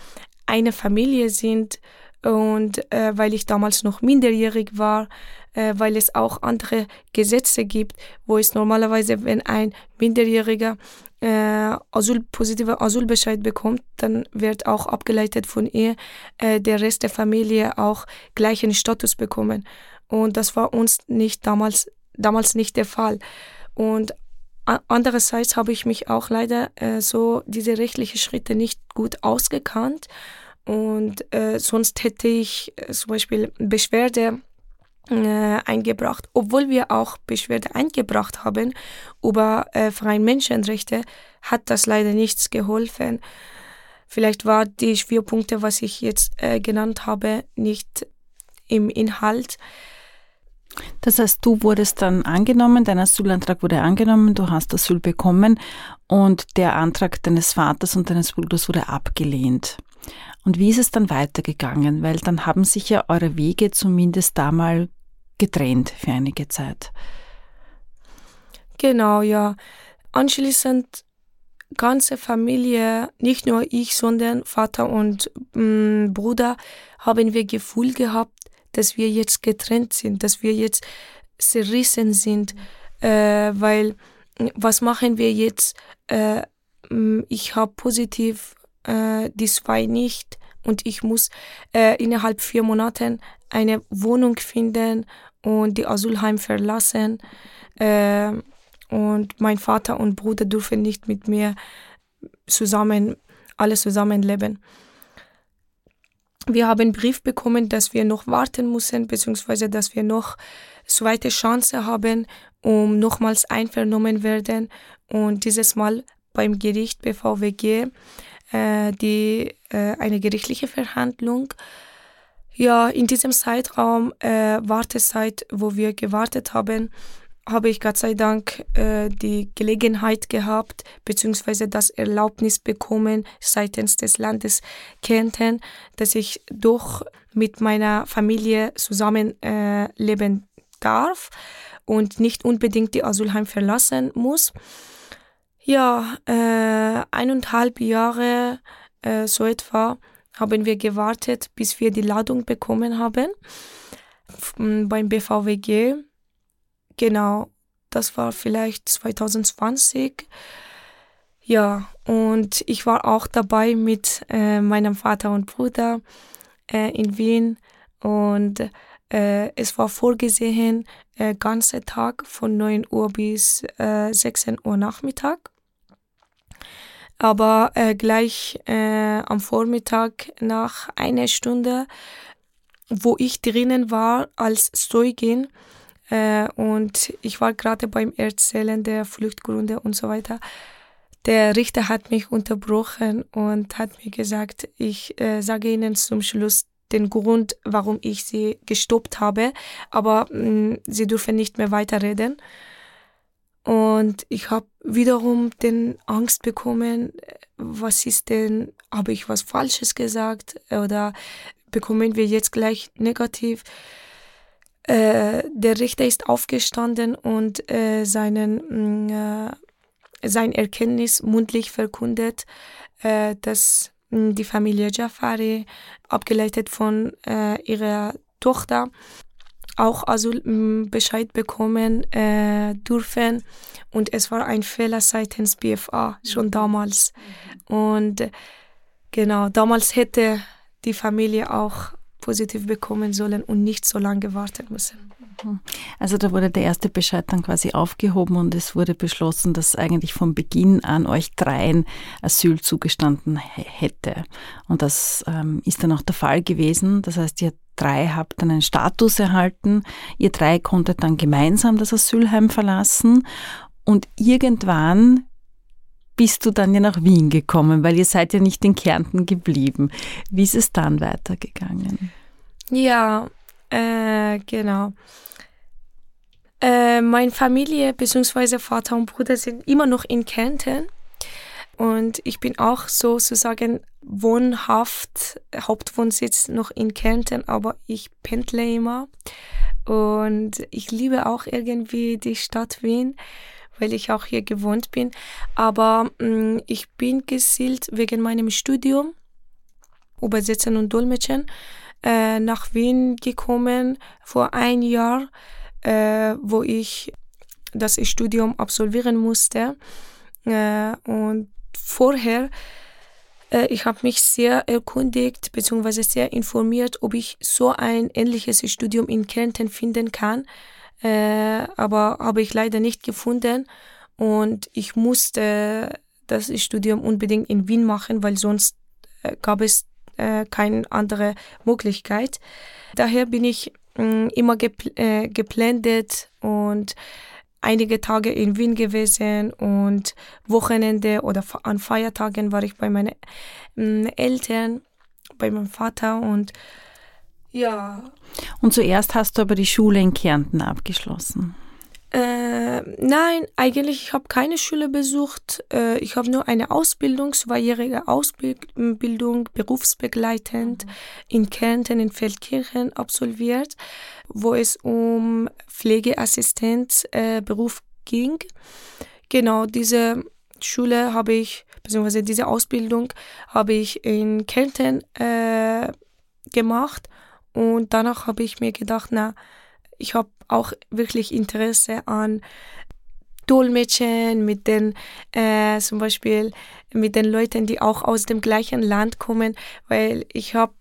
eine Familie sind und äh, weil ich damals noch minderjährig war, äh, weil es auch andere Gesetze gibt, wo es normalerweise, wenn ein Minderjähriger äh, Asyl, positiver Asylbescheid bekommt, dann wird auch abgeleitet von ihr äh, der Rest der Familie auch gleichen Status bekommen. Und das war uns nicht damals, damals nicht der Fall. Und andererseits habe ich mich auch leider äh, so diese rechtlichen Schritte nicht gut ausgekannt und äh, sonst hätte ich äh, zum Beispiel Beschwerde äh, eingebracht, obwohl wir auch Beschwerde eingebracht haben über äh, freie Menschenrechte, hat das leider nichts geholfen. Vielleicht war die Schwerpunkte, was ich jetzt äh, genannt habe, nicht im Inhalt. Das heißt, du wurdest dann angenommen, dein Asylantrag wurde angenommen, du hast Asyl bekommen und der Antrag deines Vaters und deines Bruders wurde abgelehnt. Und wie ist es dann weitergegangen? Weil dann haben sich ja eure Wege zumindest da mal getrennt für einige Zeit. Genau, ja. Anschließend ganze Familie, nicht nur ich, sondern Vater und mh, mm, Bruder, haben wir Gefühl gehabt, dass wir jetzt getrennt sind, dass wir jetzt zerrissen sind, äh, weil was machen wir jetzt? Äh, ich habe positiv äh, die zwei nicht und ich muss äh, innerhalb vier Monaten eine Wohnung finden und die Asylheim verlassen. Äh, und mein Vater und Bruder dürfen nicht mit mir zusammen, alles zusammen leben. Wir haben einen Brief bekommen, dass wir noch warten müssen, beziehungsweise dass wir noch zweite Chance haben, um nochmals einvernommen werden und dieses Mal beim Gericht BVWG äh, die äh, eine gerichtliche Verhandlung. Ja, in diesem Zeitraum äh, Wartezeit, wo wir gewartet haben, habe ich Gott sei Dank äh, die Gelegenheit gehabt, beziehungsweise das Erlaubnis bekommen seitens des Landes Kärnten, dass ich doch mit meiner Familie zusammenleben äh, darf und nicht unbedingt die Asylheim verlassen muss. Ja, äh, eineinhalb Jahre äh, so etwa haben wir gewartet, bis wir die Ladung bekommen haben beim BVWG. Genau, das war vielleicht 2020. Ja, und ich war auch dabei mit äh, meinem Vater und Bruder äh, in Wien und äh, es war vorgesehen, äh, ganze Tag von 9 Uhr bis äh, 16 Uhr Nachmittag. Aber äh, gleich äh, am Vormittag nach einer Stunde, wo ich drinnen war als Zeugin, äh, und ich war gerade beim Erzählen der Fluchtgründe und so weiter. Der Richter hat mich unterbrochen und hat mir gesagt, ich äh, sage Ihnen zum Schluss den Grund, warum ich Sie gestoppt habe, aber mh, mm, Sie dürfen nicht mehr weiterreden. Und ich habe wiederum den Angst bekommen, was ist denn, habe ich was Falsches gesagt oder bekommen wir jetzt gleich negativ? Äh, der Richter ist aufgestanden und äh, seinen, mm, äh, sein Erkenntnis mundlich verkündet, äh, dass mm, die Familie Jafari, abgeleitet von äh, ihrer Tochter, auch Asylbescheid mm, bekommen äh, dürfen. Und es war ein Fehler seitens BFA schon damals. Und genau, damals hätte die Familie auch positiv bekommen sollen und nicht so lange warten müssen. Also da wurde der erste Bescheid dann quasi aufgehoben und es wurde beschlossen, dass eigentlich von Beginn an euch dreien Asyl zugestanden hätte. Und das ähm, ist dann auch der Fall gewesen. Das heißt, ihr drei habt dann einen Status erhalten. Ihr drei konntet dann gemeinsam das Asylheim verlassen und irgendwann bist du dann ja nach Wien gekommen, weil ihr seid ja nicht in Kärnten geblieben. Wie ist es dann weitergegangen? Ja, äh, genau. Äh, meine Familie bzw. Vater und Bruder sind immer noch in Kärnten und ich bin auch sozusagen wohnhaft, Hauptwohnsitz noch in Kärnten, aber ich pendle immer und ich liebe auch irgendwie die Stadt Wien weil ich auch hier gewohnt bin. Aber mh, mm, ich bin gesielt wegen meinem Studium, Übersetzen und Dolmetschen, äh, nach Wien gekommen vor ein Jahr, äh, wo ich das Studium absolvieren musste. Äh, und vorher äh, ich habe mich sehr erkundigt bzw. sehr informiert, ob ich so ein ähnliches Studium in Kärnten finden kann äh, aber habe ich leider nicht gefunden und ich musste das Studium unbedingt in Wien machen, weil sonst äh, gab es äh, keine andere Möglichkeit. Daher bin ich mm, immer gepl äh, geblendet und einige Tage in Wien gewesen und Wochenende oder an Feiertagen war ich bei meinen mm, Eltern, bei meinem Vater und ja. Und zuerst hast du aber die Schule in Kärnten abgeschlossen. Äh, nein, eigentlich ich habe keine Schule besucht. Äh, ich habe nur eine Ausbildung, zweijährige Ausbildung, berufsbegleitend mhm. in Kärnten in Feldkirchen absolviert, wo es um Pflegeassistenz äh, Beruf ging. Genau, diese Schule habe ich, beziehungsweise diese Ausbildung habe ich in Kärnten äh, gemacht und danach habe ich mir gedacht, na, ich habe auch wirklich Interesse an Dolmetschen, mit den äh, zum Beispiel mit den Leuten, die auch aus dem gleichen Land kommen, weil ich habe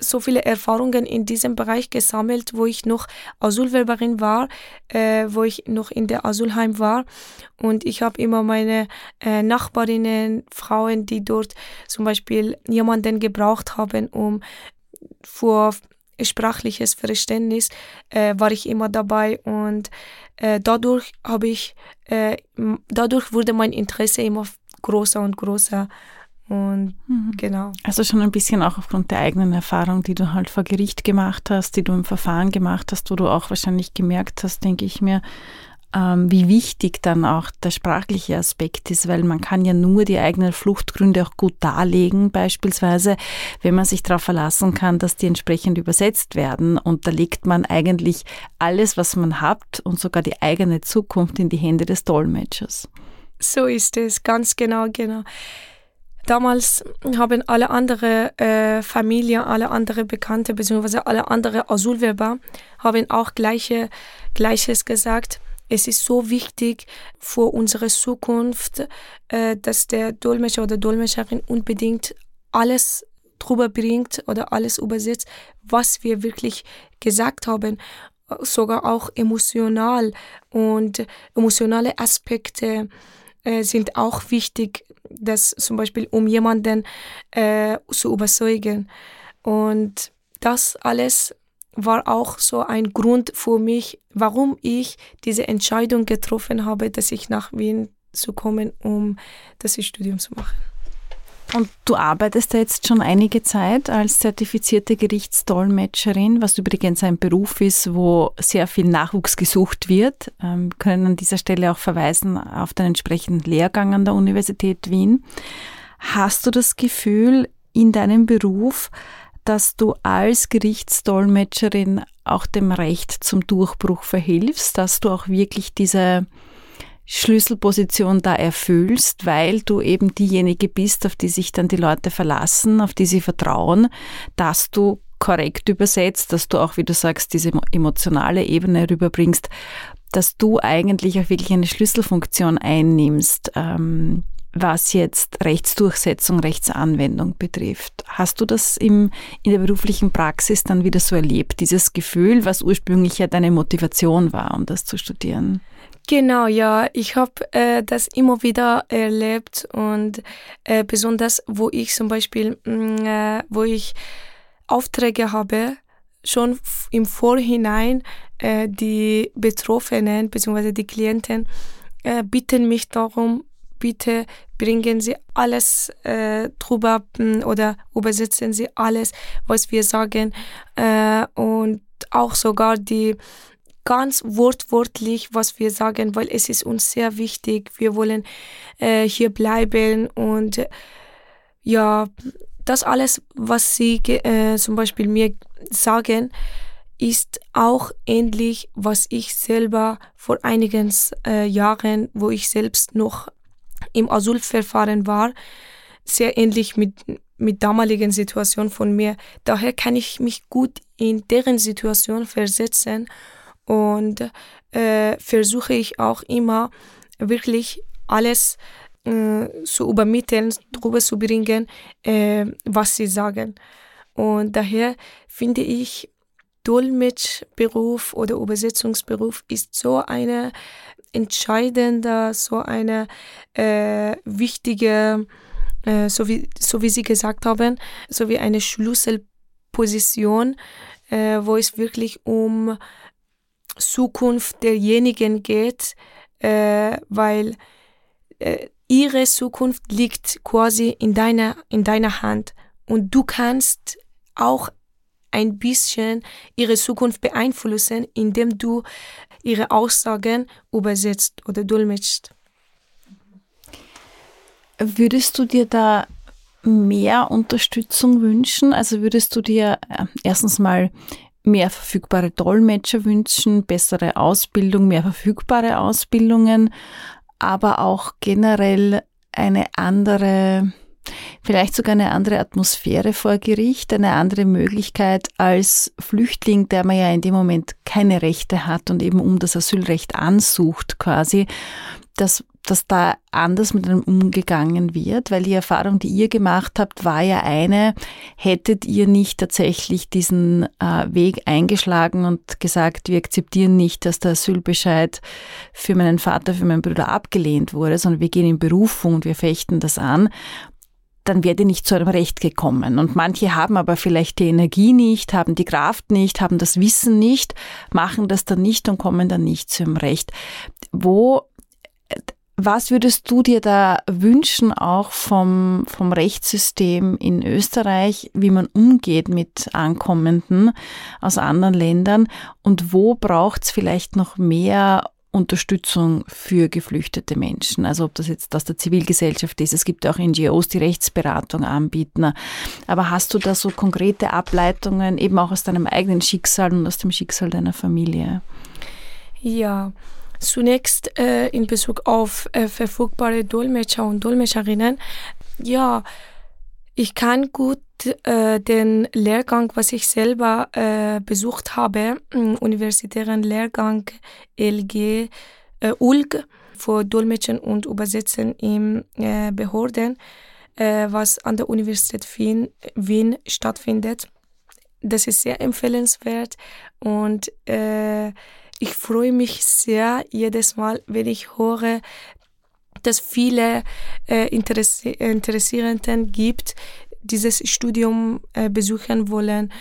so viele Erfahrungen in diesem Bereich gesammelt, wo ich noch Asylwerberin war, äh, wo ich noch in der Asylheim war. Und ich habe immer meine äh, Nachbarinnen, Frauen, die dort zum Beispiel jemanden gebraucht haben, um vor sprachliches Verständnis, äh, war ich immer dabei und äh, dadurch habe ich, äh, dadurch wurde mein Interesse immer größer und größer und mhm. genau. Also schon ein bisschen auch aufgrund der eigenen Erfahrung, die du halt vor Gericht gemacht hast, die du im Verfahren gemacht hast, wo du auch wahrscheinlich gemerkt hast, denke ich mir, wie wichtig dann auch der sprachliche Aspekt ist, weil man kann ja nur die eigenen Fluchtgründe auch gut darlegen, beispielsweise, wenn man sich darauf verlassen kann, dass die entsprechend übersetzt werden. Und da legt man eigentlich alles, was man hat und sogar die eigene Zukunft in die Hände des Dolmetschers. So ist es, ganz genau, genau. Damals haben alle andere äh, Familien, alle andere Bekannte bzw. alle andere Asylwerber haben auch gleiche, Gleiches gesagt. Es ist so wichtig für unsere Zukunft, äh, dass der Dolmetscher oder Dolmetscherin unbedingt alles drüber bringt oder alles übersetzt, was wir wirklich gesagt haben, sogar auch emotional und emotionale Aspekte äh, sind auch wichtig, dass zum Beispiel um jemanden äh, zu überzeugen. Und das alles war auch so ein Grund für mich, warum ich diese Entscheidung getroffen habe, dass ich nach Wien zu kommen, um das Studium zu machen. Und du arbeitest da jetzt schon einige Zeit als zertifizierte Gerichtsdolmetscherin, was übrigens ein Beruf ist, wo sehr viel Nachwuchs gesucht wird. Ähm, wir können an dieser Stelle auch verweisen auf den entsprechenden Lehrgang an der Universität Wien. Hast du das Gefühl in deinem Beruf, dass du als Gerichtsdolmetscherin auch dem Recht zum Durchbruch verhilfst, dass du auch wirklich diese Schlüsselposition da erfüllst, weil du eben diejenige bist, auf die sich dann die Leute verlassen, auf die sie vertrauen, dass du korrekt übersetzt, dass du auch, wie du sagst, diese emotionale Ebene rüberbringst, dass du eigentlich auch wirklich eine Schlüsselfunktion einnimmst, ähm, was jetzt Rechtsdurchsetzung, Rechtsanwendung betrifft. Hast du das im, in der beruflichen Praxis dann wieder so erlebt, dieses Gefühl, was ursprünglich ja deine Motivation war, um das zu studieren? Genau, ja, ich habe äh, das immer wieder erlebt und äh, besonders, wo ich zum Beispiel, mh, mm, äh, wo ich Aufträge habe, schon im Vorhinein äh, die Betroffenen bzw. die Klienten äh, bitten mich darum, bitte bringen Sie alles äh, drüber mm, oder übersetzen Sie alles, was wir sagen äh, und auch sogar die ganz wortwörtlich, was wir sagen, weil es ist uns sehr wichtig. Wir wollen äh, hier bleiben und ja, das alles, was Sie äh, zum Beispiel mir sagen, ist auch ähnlich, was ich selber vor einigen äh, Jahren, wo ich selbst noch im Asylverfahren war, sehr ähnlich mit, mit damaligen Situation von mir. Daher kann ich mich gut in deren Situation versetzen und äh, versuche ich auch immer wirklich alles äh, zu übermitteln, darüber zu bringen, äh, was sie sagen. Und daher finde ich, Dolmetschberuf oder Übersetzungsberuf ist so eine entscheidende, so eine äh, wichtige, äh, so, wie, so wie Sie gesagt haben, so wie eine Schlüsselposition, äh, wo es wirklich um Zukunft derjenigen geht, äh, weil äh, ihre Zukunft liegt quasi in deiner, in deiner Hand. Und du kannst auch ein bisschen ihre Zukunft beeinflussen, indem du ihre Aussagen übersetzt oder dolmetscht. Würdest du dir da mehr Unterstützung wünschen? Also würdest du dir äh, erstens mal mehr verfügbare Dolmetscher wünschen, bessere Ausbildung, mehr verfügbare Ausbildungen, aber auch generell eine andere, vielleicht sogar eine andere Atmosphäre vor Gericht, eine andere Möglichkeit als Flüchtling, der man ja in dem Moment keine Rechte hat und eben um das Asylrecht ansucht quasi, dass, dass da anders mit einem umgegangen wird, weil die Erfahrung, die ihr gemacht habt, war ja eine, hättet ihr nicht tatsächlich diesen äh, Weg eingeschlagen und gesagt, wir akzeptieren nicht, dass der Asylbescheid für meinen Vater, für meinen Bruder abgelehnt wurde, sondern wir gehen in Berufung und wir fechten das an, dann wäre ihr nicht zu einem Recht gekommen. Und manche haben aber vielleicht die Energie nicht, haben die Kraft nicht, haben das Wissen nicht, machen das dann nicht und kommen dann nicht zu einem Recht. Wo was würdest du dir da wünschen, auch vom, vom Rechtssystem in Österreich, wie man umgeht mit Ankommenden aus anderen Ländern und wo braucht es vielleicht noch mehr Unterstützung für geflüchtete Menschen. Also ob das jetzt aus der Zivilgesellschaft ist. Es gibt auch NGOs, die Rechtsberatung anbieten. Aber hast du da so konkrete Ableitungen, eben auch aus deinem eigenen Schicksal und aus dem Schicksal deiner Familie? Ja, Zunächst äh, in Bezug auf äh, verfügbare Dolmetscher und Dolmetscherinnen. Ja, ich kann gut äh, den Lehrgang, was ich selber äh, besucht habe, universitären Lehrgang LG äh, ULG für Dolmetschen und Übersetzen in äh, Behörden, äh, was an der Universität Wien, Wien stattfindet. Das ist sehr empfehlenswert und äh, ich freue mich sehr jedes Mal, wenn ich höre, dass viele äh, Interessi Interessierenden gibt, dieses Studium äh, besuchen wollen.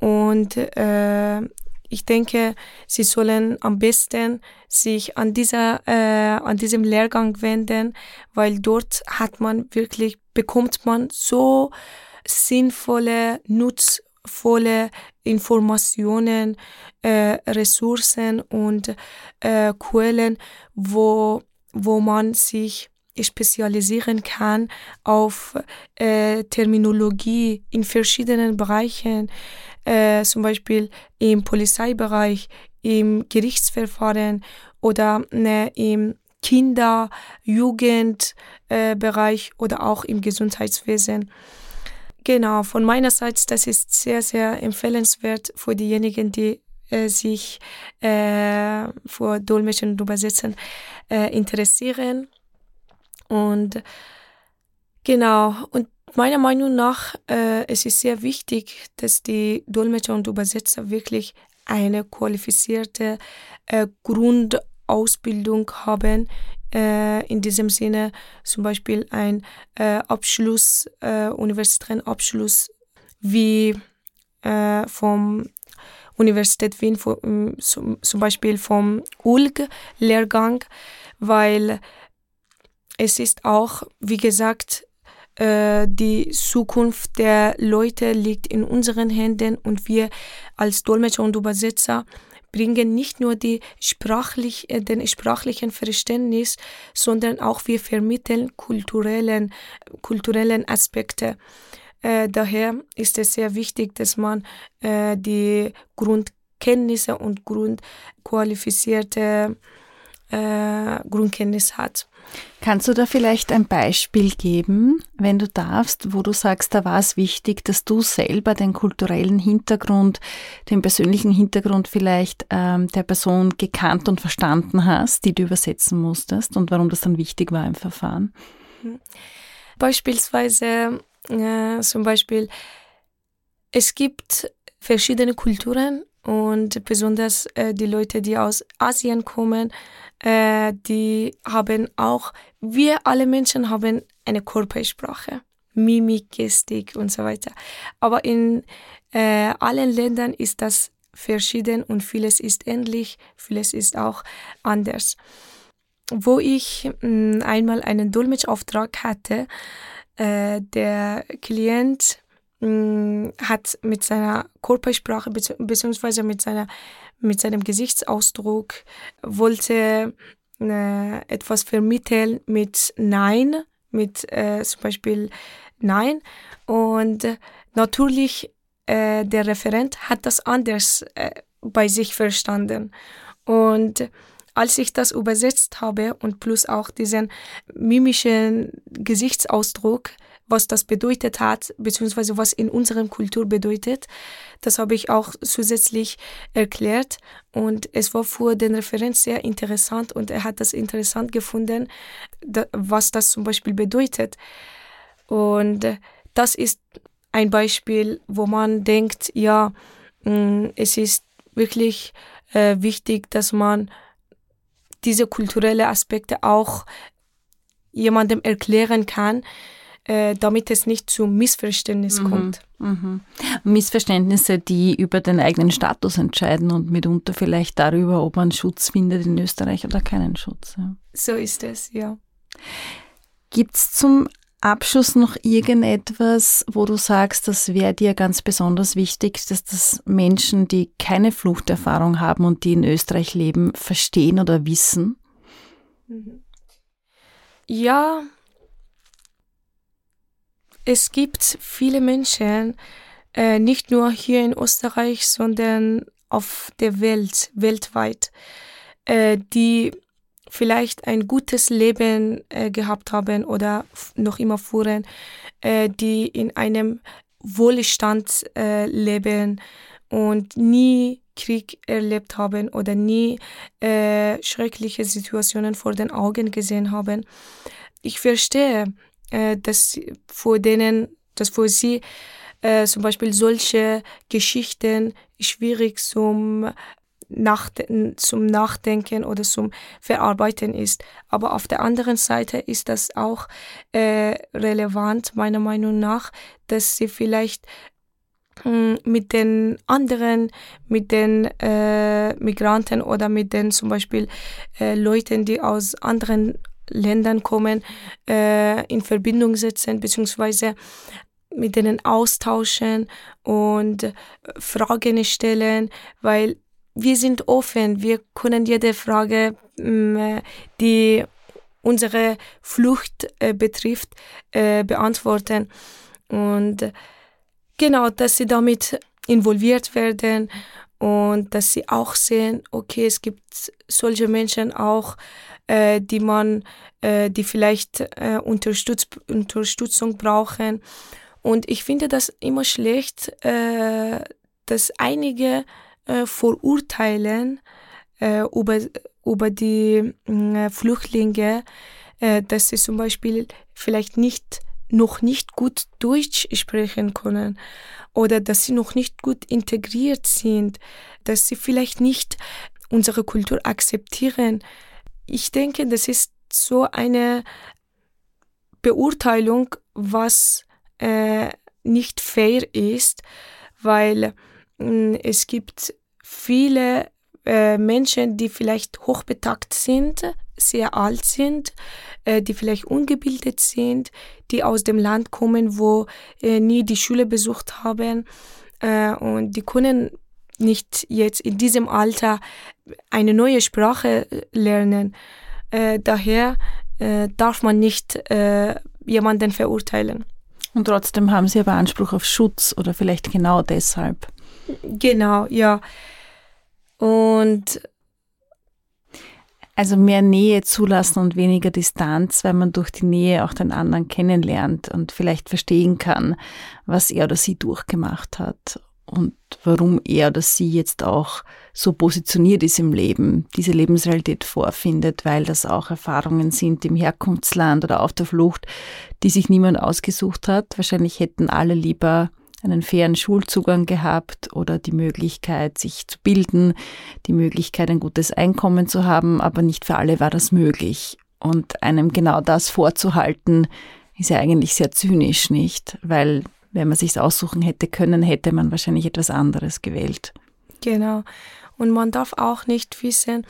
Und äh, ich denke, sie sollen am besten sich an dieser, äh, an diesem Lehrgang wenden, weil dort hat man wirklich, bekommt man so sinnvolle, Nutz volle Informationen, äh, Ressourcen und äh, Quellen, wo, wo man sich spezialisieren kann auf äh, Terminologie in verschiedenen Bereichen, äh, zum Beispiel im Polizeibereich, im Gerichtsverfahren oder ne, im Kinder-, Jugendbereich äh, oder auch im Gesundheitswesen. Genau, von meiner Seite, das ist sehr, sehr empfehlenswert für diejenigen, die äh, sich äh, für Dolmetschen und Übersetzen äh, interessieren. Und genau, und meiner Meinung nach, äh, es ist sehr wichtig, dass die Dolmetscher und Übersetzer wirklich eine qualifizierte äh, Grundausbildung haben äh, in diesem Sinne zum Beispiel ein äh, Abschluss, äh, universitären Abschluss wie äh, vom Universität Wien, vom, zum, zum Beispiel vom ULG-Lehrgang, weil es ist auch, wie gesagt, äh, die Zukunft der Leute liegt in unseren Händen und wir als Dolmetscher und Übersetzer bringen nicht nur die sprachlich, äh, den sprachlichen Verständnis, sondern auch wir vermitteln kulturellen, kulturellen Aspekte. Äh, daher ist es sehr wichtig, dass man die Grundkenntnisse und grundqualifizierte äh, Grundkenntnis hat. Kannst du da vielleicht ein Beispiel geben, wenn du darfst, wo du sagst, da war es wichtig, dass du selber den kulturellen Hintergrund, den persönlichen Hintergrund vielleicht ähm, der Person gekannt und verstanden hast, die du übersetzen musstest und warum das dann wichtig war im Verfahren? Mhm. Beispielsweise äh, zum Beispiel, es gibt verschiedene Kulturen und besonders äh, die Leute, die aus Asien kommen, äh, die haben auch, wir alle Menschen haben eine Körpersprache, Mimik, Gestik und so weiter. Aber in äh, allen Ländern ist das verschieden und vieles ist ähnlich, vieles ist auch anders. Wo ich mh, mm, einmal einen Dolmetschauftrag hatte, äh, der Klient mm, hat mit seiner Körpersprache bzw. mit mit seinem Gesichtsausdruck wollte äh, etwas vermitteln mit Nein, mit äh, zum Beispiel Nein. Und natürlich, äh, der Referent hat das anders äh, bei sich verstanden. Und als ich das übersetzt habe und plus auch diesen mimischen Gesichtsausdruck, was das bedeutet hat, beziehungsweise was in unserer Kultur bedeutet. Das habe ich auch zusätzlich erklärt und es war für den Referent sehr interessant und er hat das interessant gefunden, was das zum Beispiel bedeutet. Und das ist ein Beispiel, wo man denkt, ja, mm, es ist wirklich äh, wichtig, dass man diese kulturellen Aspekte auch jemandem erklären kann, damit es nicht zu Missverständnis mhm. kommt. Mhm. Missverständnisse, die über den eigenen Status entscheiden und mitunter vielleicht darüber, ob man Schutz findet in Österreich oder keinen Schutz. Ja. So ist es, ja. Gibt es zum Abschluss noch irgendetwas, wo du sagst, das wäre dir ganz besonders wichtig, dass das Menschen, die keine Fluchterfahrung haben und die in Österreich leben, verstehen oder wissen? Mhm. Ja, es gibt viele Menschen, äh, nicht nur hier in Österreich, sondern auf der Welt, weltweit, äh, die vielleicht ein gutes Leben äh, gehabt haben oder noch immer führen, äh, die in einem Wohlstand äh, leben und nie Krieg erlebt haben oder nie äh, schreckliche Situationen vor den Augen gesehen haben. Ich verstehe, äh, dass für denen, dass für sie äh, zum Beispiel solche Geschichten schwierig zum Nachden zum Nachdenken oder zum Verarbeiten ist. Aber auf der anderen Seite ist das auch äh, relevant, meiner Meinung nach, dass sie vielleicht hm, mit den anderen, mit den äh, Migranten oder mit den zum Beispiel äh, Leuten, die aus anderen Ländern kommen, äh, in Verbindung setzen, beziehungsweise mit denen austauschen und Fragen stellen, weil wir sind offen, wir können jede Frage, mm, die unsere Flucht äh, betrifft, äh, beantworten. Und genau, dass sie damit involviert werden und dass sie auch sehen, okay, es gibt solche Menschen auch, äh, die man, äh, die vielleicht äh, Unterstütz Unterstützung brauchen. Und ich finde das immer schlecht, äh, dass einige äh, verurteilen äh, über, über die äh, Flüchtlinge, äh, dass sie zum Beispiel vielleicht nicht noch nicht gut Deutsch sprechen können oder dass sie noch nicht gut integriert sind, dass sie vielleicht nicht unsere Kultur akzeptieren ich denke, das ist so eine Beurteilung, was äh, nicht fair ist, weil mh, hm, es gibt viele äh, Menschen, die vielleicht hochbetagt sind, sehr alt sind, äh, die vielleicht ungebildet sind, die aus dem Land kommen, wo äh, nie die Schule besucht haben äh, und die können nicht jetzt in diesem Alter eine neue Sprache äh, lernen. Äh, daher äh, darf man nicht äh, jemanden verurteilen. Und trotzdem haben sie aber Anspruch auf Schutz oder vielleicht genau deshalb. Genau, ja. Und also mehr Nähe zulassen und weniger Distanz, weil man durch die Nähe auch den anderen kennenlernt und vielleicht verstehen kann, was er oder sie durchgemacht hat und warum er oder sie jetzt auch so positioniert ist im Leben, diese Lebensrealität vorfindet, weil das auch Erfahrungen sind im Herkunftsland oder auf der Flucht, die sich niemand ausgesucht hat. Wahrscheinlich hätten alle lieber einen fairen Schulzugang gehabt oder die Möglichkeit, sich zu bilden, die Möglichkeit, ein gutes Einkommen zu haben, aber nicht für alle war das möglich. Und einem genau das vorzuhalten, ist ja eigentlich sehr zynisch, nicht? Weil wenn man sich aussuchen hätte können, hätte man wahrscheinlich etwas anderes gewählt. Genau. Und man darf auch nicht wissen,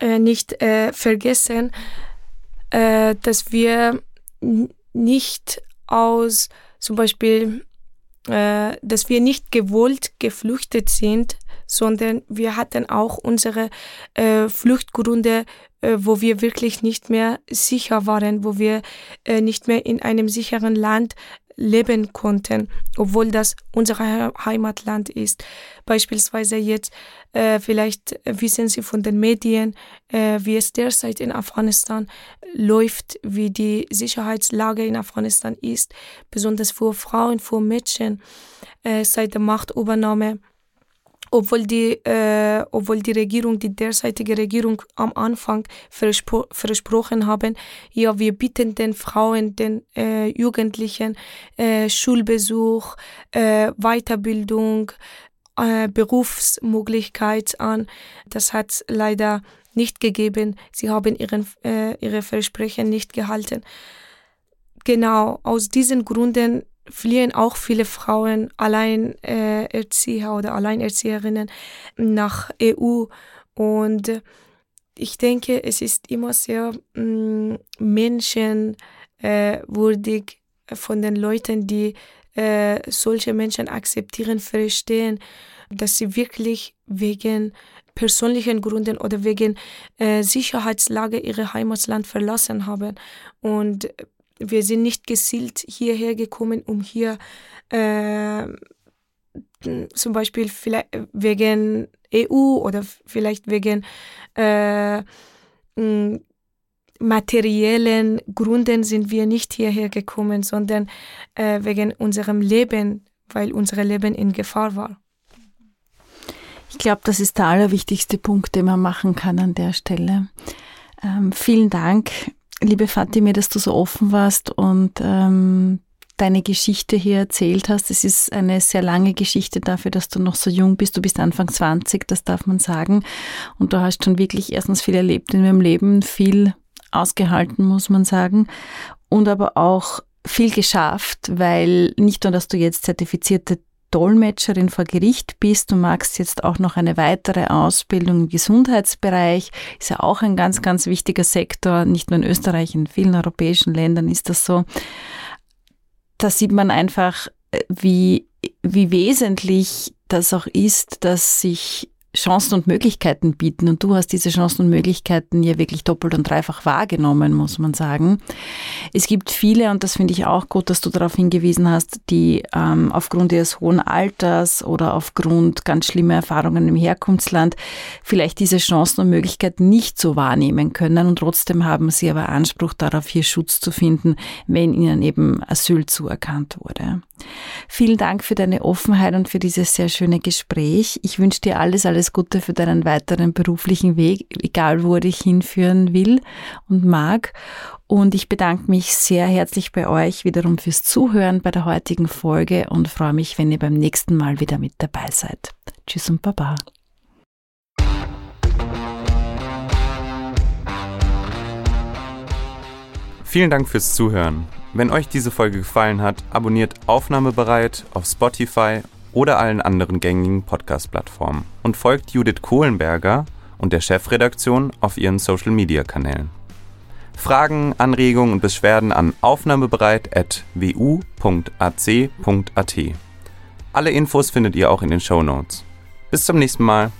äh, nicht äh, vergessen, äh, dass wir nicht aus zum Beispiel, äh, dass wir nicht gewollt geflüchtet sind, sondern wir hatten auch unsere äh, Fluchtgründe, äh, wo wir wirklich nicht mehr sicher waren, wo wir nicht mehr in einem sicheren Land leben konnten, obwohl das unser Heimatland ist. Beispielsweise jetzt, äh, vielleicht wissen Sie von den Medien, äh, wie es derzeit in Afghanistan läuft, wie die Sicherheitslage in Afghanistan ist, besonders für Frauen, für Mädchen äh, seit der Machtübernahme obwohl die, äh, obwohl die Regierung, die derzeitige Regierung am Anfang verspro versprochen haben, ja, wir bieten den Frauen, den äh, Jugendlichen äh, Schulbesuch, äh, Weiterbildung, äh, Berufsmöglichkeit an. Das hat leider nicht gegeben. Sie haben ihren, äh, ihre Versprechen nicht gehalten. Genau aus diesen Gründen fliehen auch viele Frauen, Alleinerzieher oder Alleinerzieherinnen nach EU. Und ich denke, es ist immer sehr mm, menschenwürdig äh, von den Leuten, die äh, solche Menschen akzeptieren, verstehen, dass sie wirklich wegen persönlichen Gründen oder wegen äh, Sicherheitslage ihr Heimatland verlassen haben. Und wir sind nicht gezielt hierher gekommen, um hier äh, zum Beispiel vielleicht wegen EU oder vielleicht wegen äh, materiellen Gründen sind wir nicht hierher gekommen, sondern äh, wegen unserem Leben, weil unser Leben in Gefahr war. Ich glaube, das ist der allerwichtigste Punkt, den man machen kann an der Stelle. Ähm, vielen Dank liebe Fatime, dass du so offen warst und ähm, deine Geschichte hier erzählt hast. Es ist eine sehr lange Geschichte dafür, dass du noch so jung bist. Du bist Anfang 20, das darf man sagen. Und du hast schon wirklich erstens viel erlebt in deinem Leben, viel ausgehalten, muss man sagen. Und aber auch viel geschafft, weil nicht nur, dass du jetzt zertifizierte Dolmetscherin vor Gericht bist. Du magst jetzt auch noch eine weitere Ausbildung im Gesundheitsbereich. Ist ja auch ein ganz, ganz wichtiger Sektor. Nicht nur in Österreich, in vielen europäischen Ländern ist das so. Da sieht man einfach, äh, wie, wie wesentlich das auch ist, dass sich Chancen und Möglichkeiten bieten. Und du hast diese Chancen und Möglichkeiten ja wirklich doppelt und dreifach wahrgenommen, muss man sagen. Es gibt viele, und das finde ich auch gut, dass du darauf hingewiesen hast, die ähm, aufgrund ihres hohen Alters oder aufgrund ganz schlimmer Erfahrungen im Herkunftsland vielleicht diese Chancen und Möglichkeiten nicht so wahrnehmen können. Und trotzdem haben sie aber Anspruch darauf, hier Schutz zu finden, wenn ihnen eben Asyl zuerkannt wurde. Vielen Dank für deine Offenheit und für dieses sehr schöne Gespräch. Ich wünsche dir alles, alles Gute für deinen weiteren beruflichen Weg, egal wo er dich hinführen will und mag. Und ich bedanke mich sehr herzlich bei euch wiederum fürs Zuhören bei der heutigen Folge und freue mich, wenn ihr beim nächsten Mal wieder mit dabei seid. Tschüss und Baba. Vielen Dank fürs Zuhören. Wenn euch diese Folge gefallen hat, abonniert Aufnahmebereit auf Spotify oder allen anderen gängigen Podcast-Plattformen und folgt Judith Kohlenberger und der Chefredaktion auf ihren Social-Media-Kanälen. Fragen, Anregungen und Beschwerden an aufnahmebereit.wu.ac.at. Alle Infos findet ihr auch in den Show Notes. Bis zum nächsten Mal.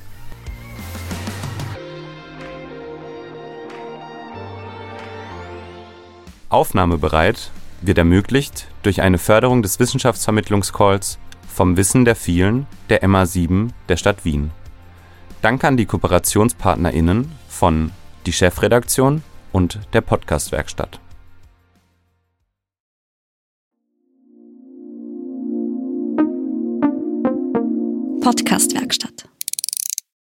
Aufnahmebereit wird ermöglicht durch eine Förderung des Wissenschaftsvermittlungscalls Vom Wissen der Vielen der MA7 der Stadt Wien. Danke an die KooperationspartnerInnen von die Chefredaktion und der Podcastwerkstatt. Podcastwerkstatt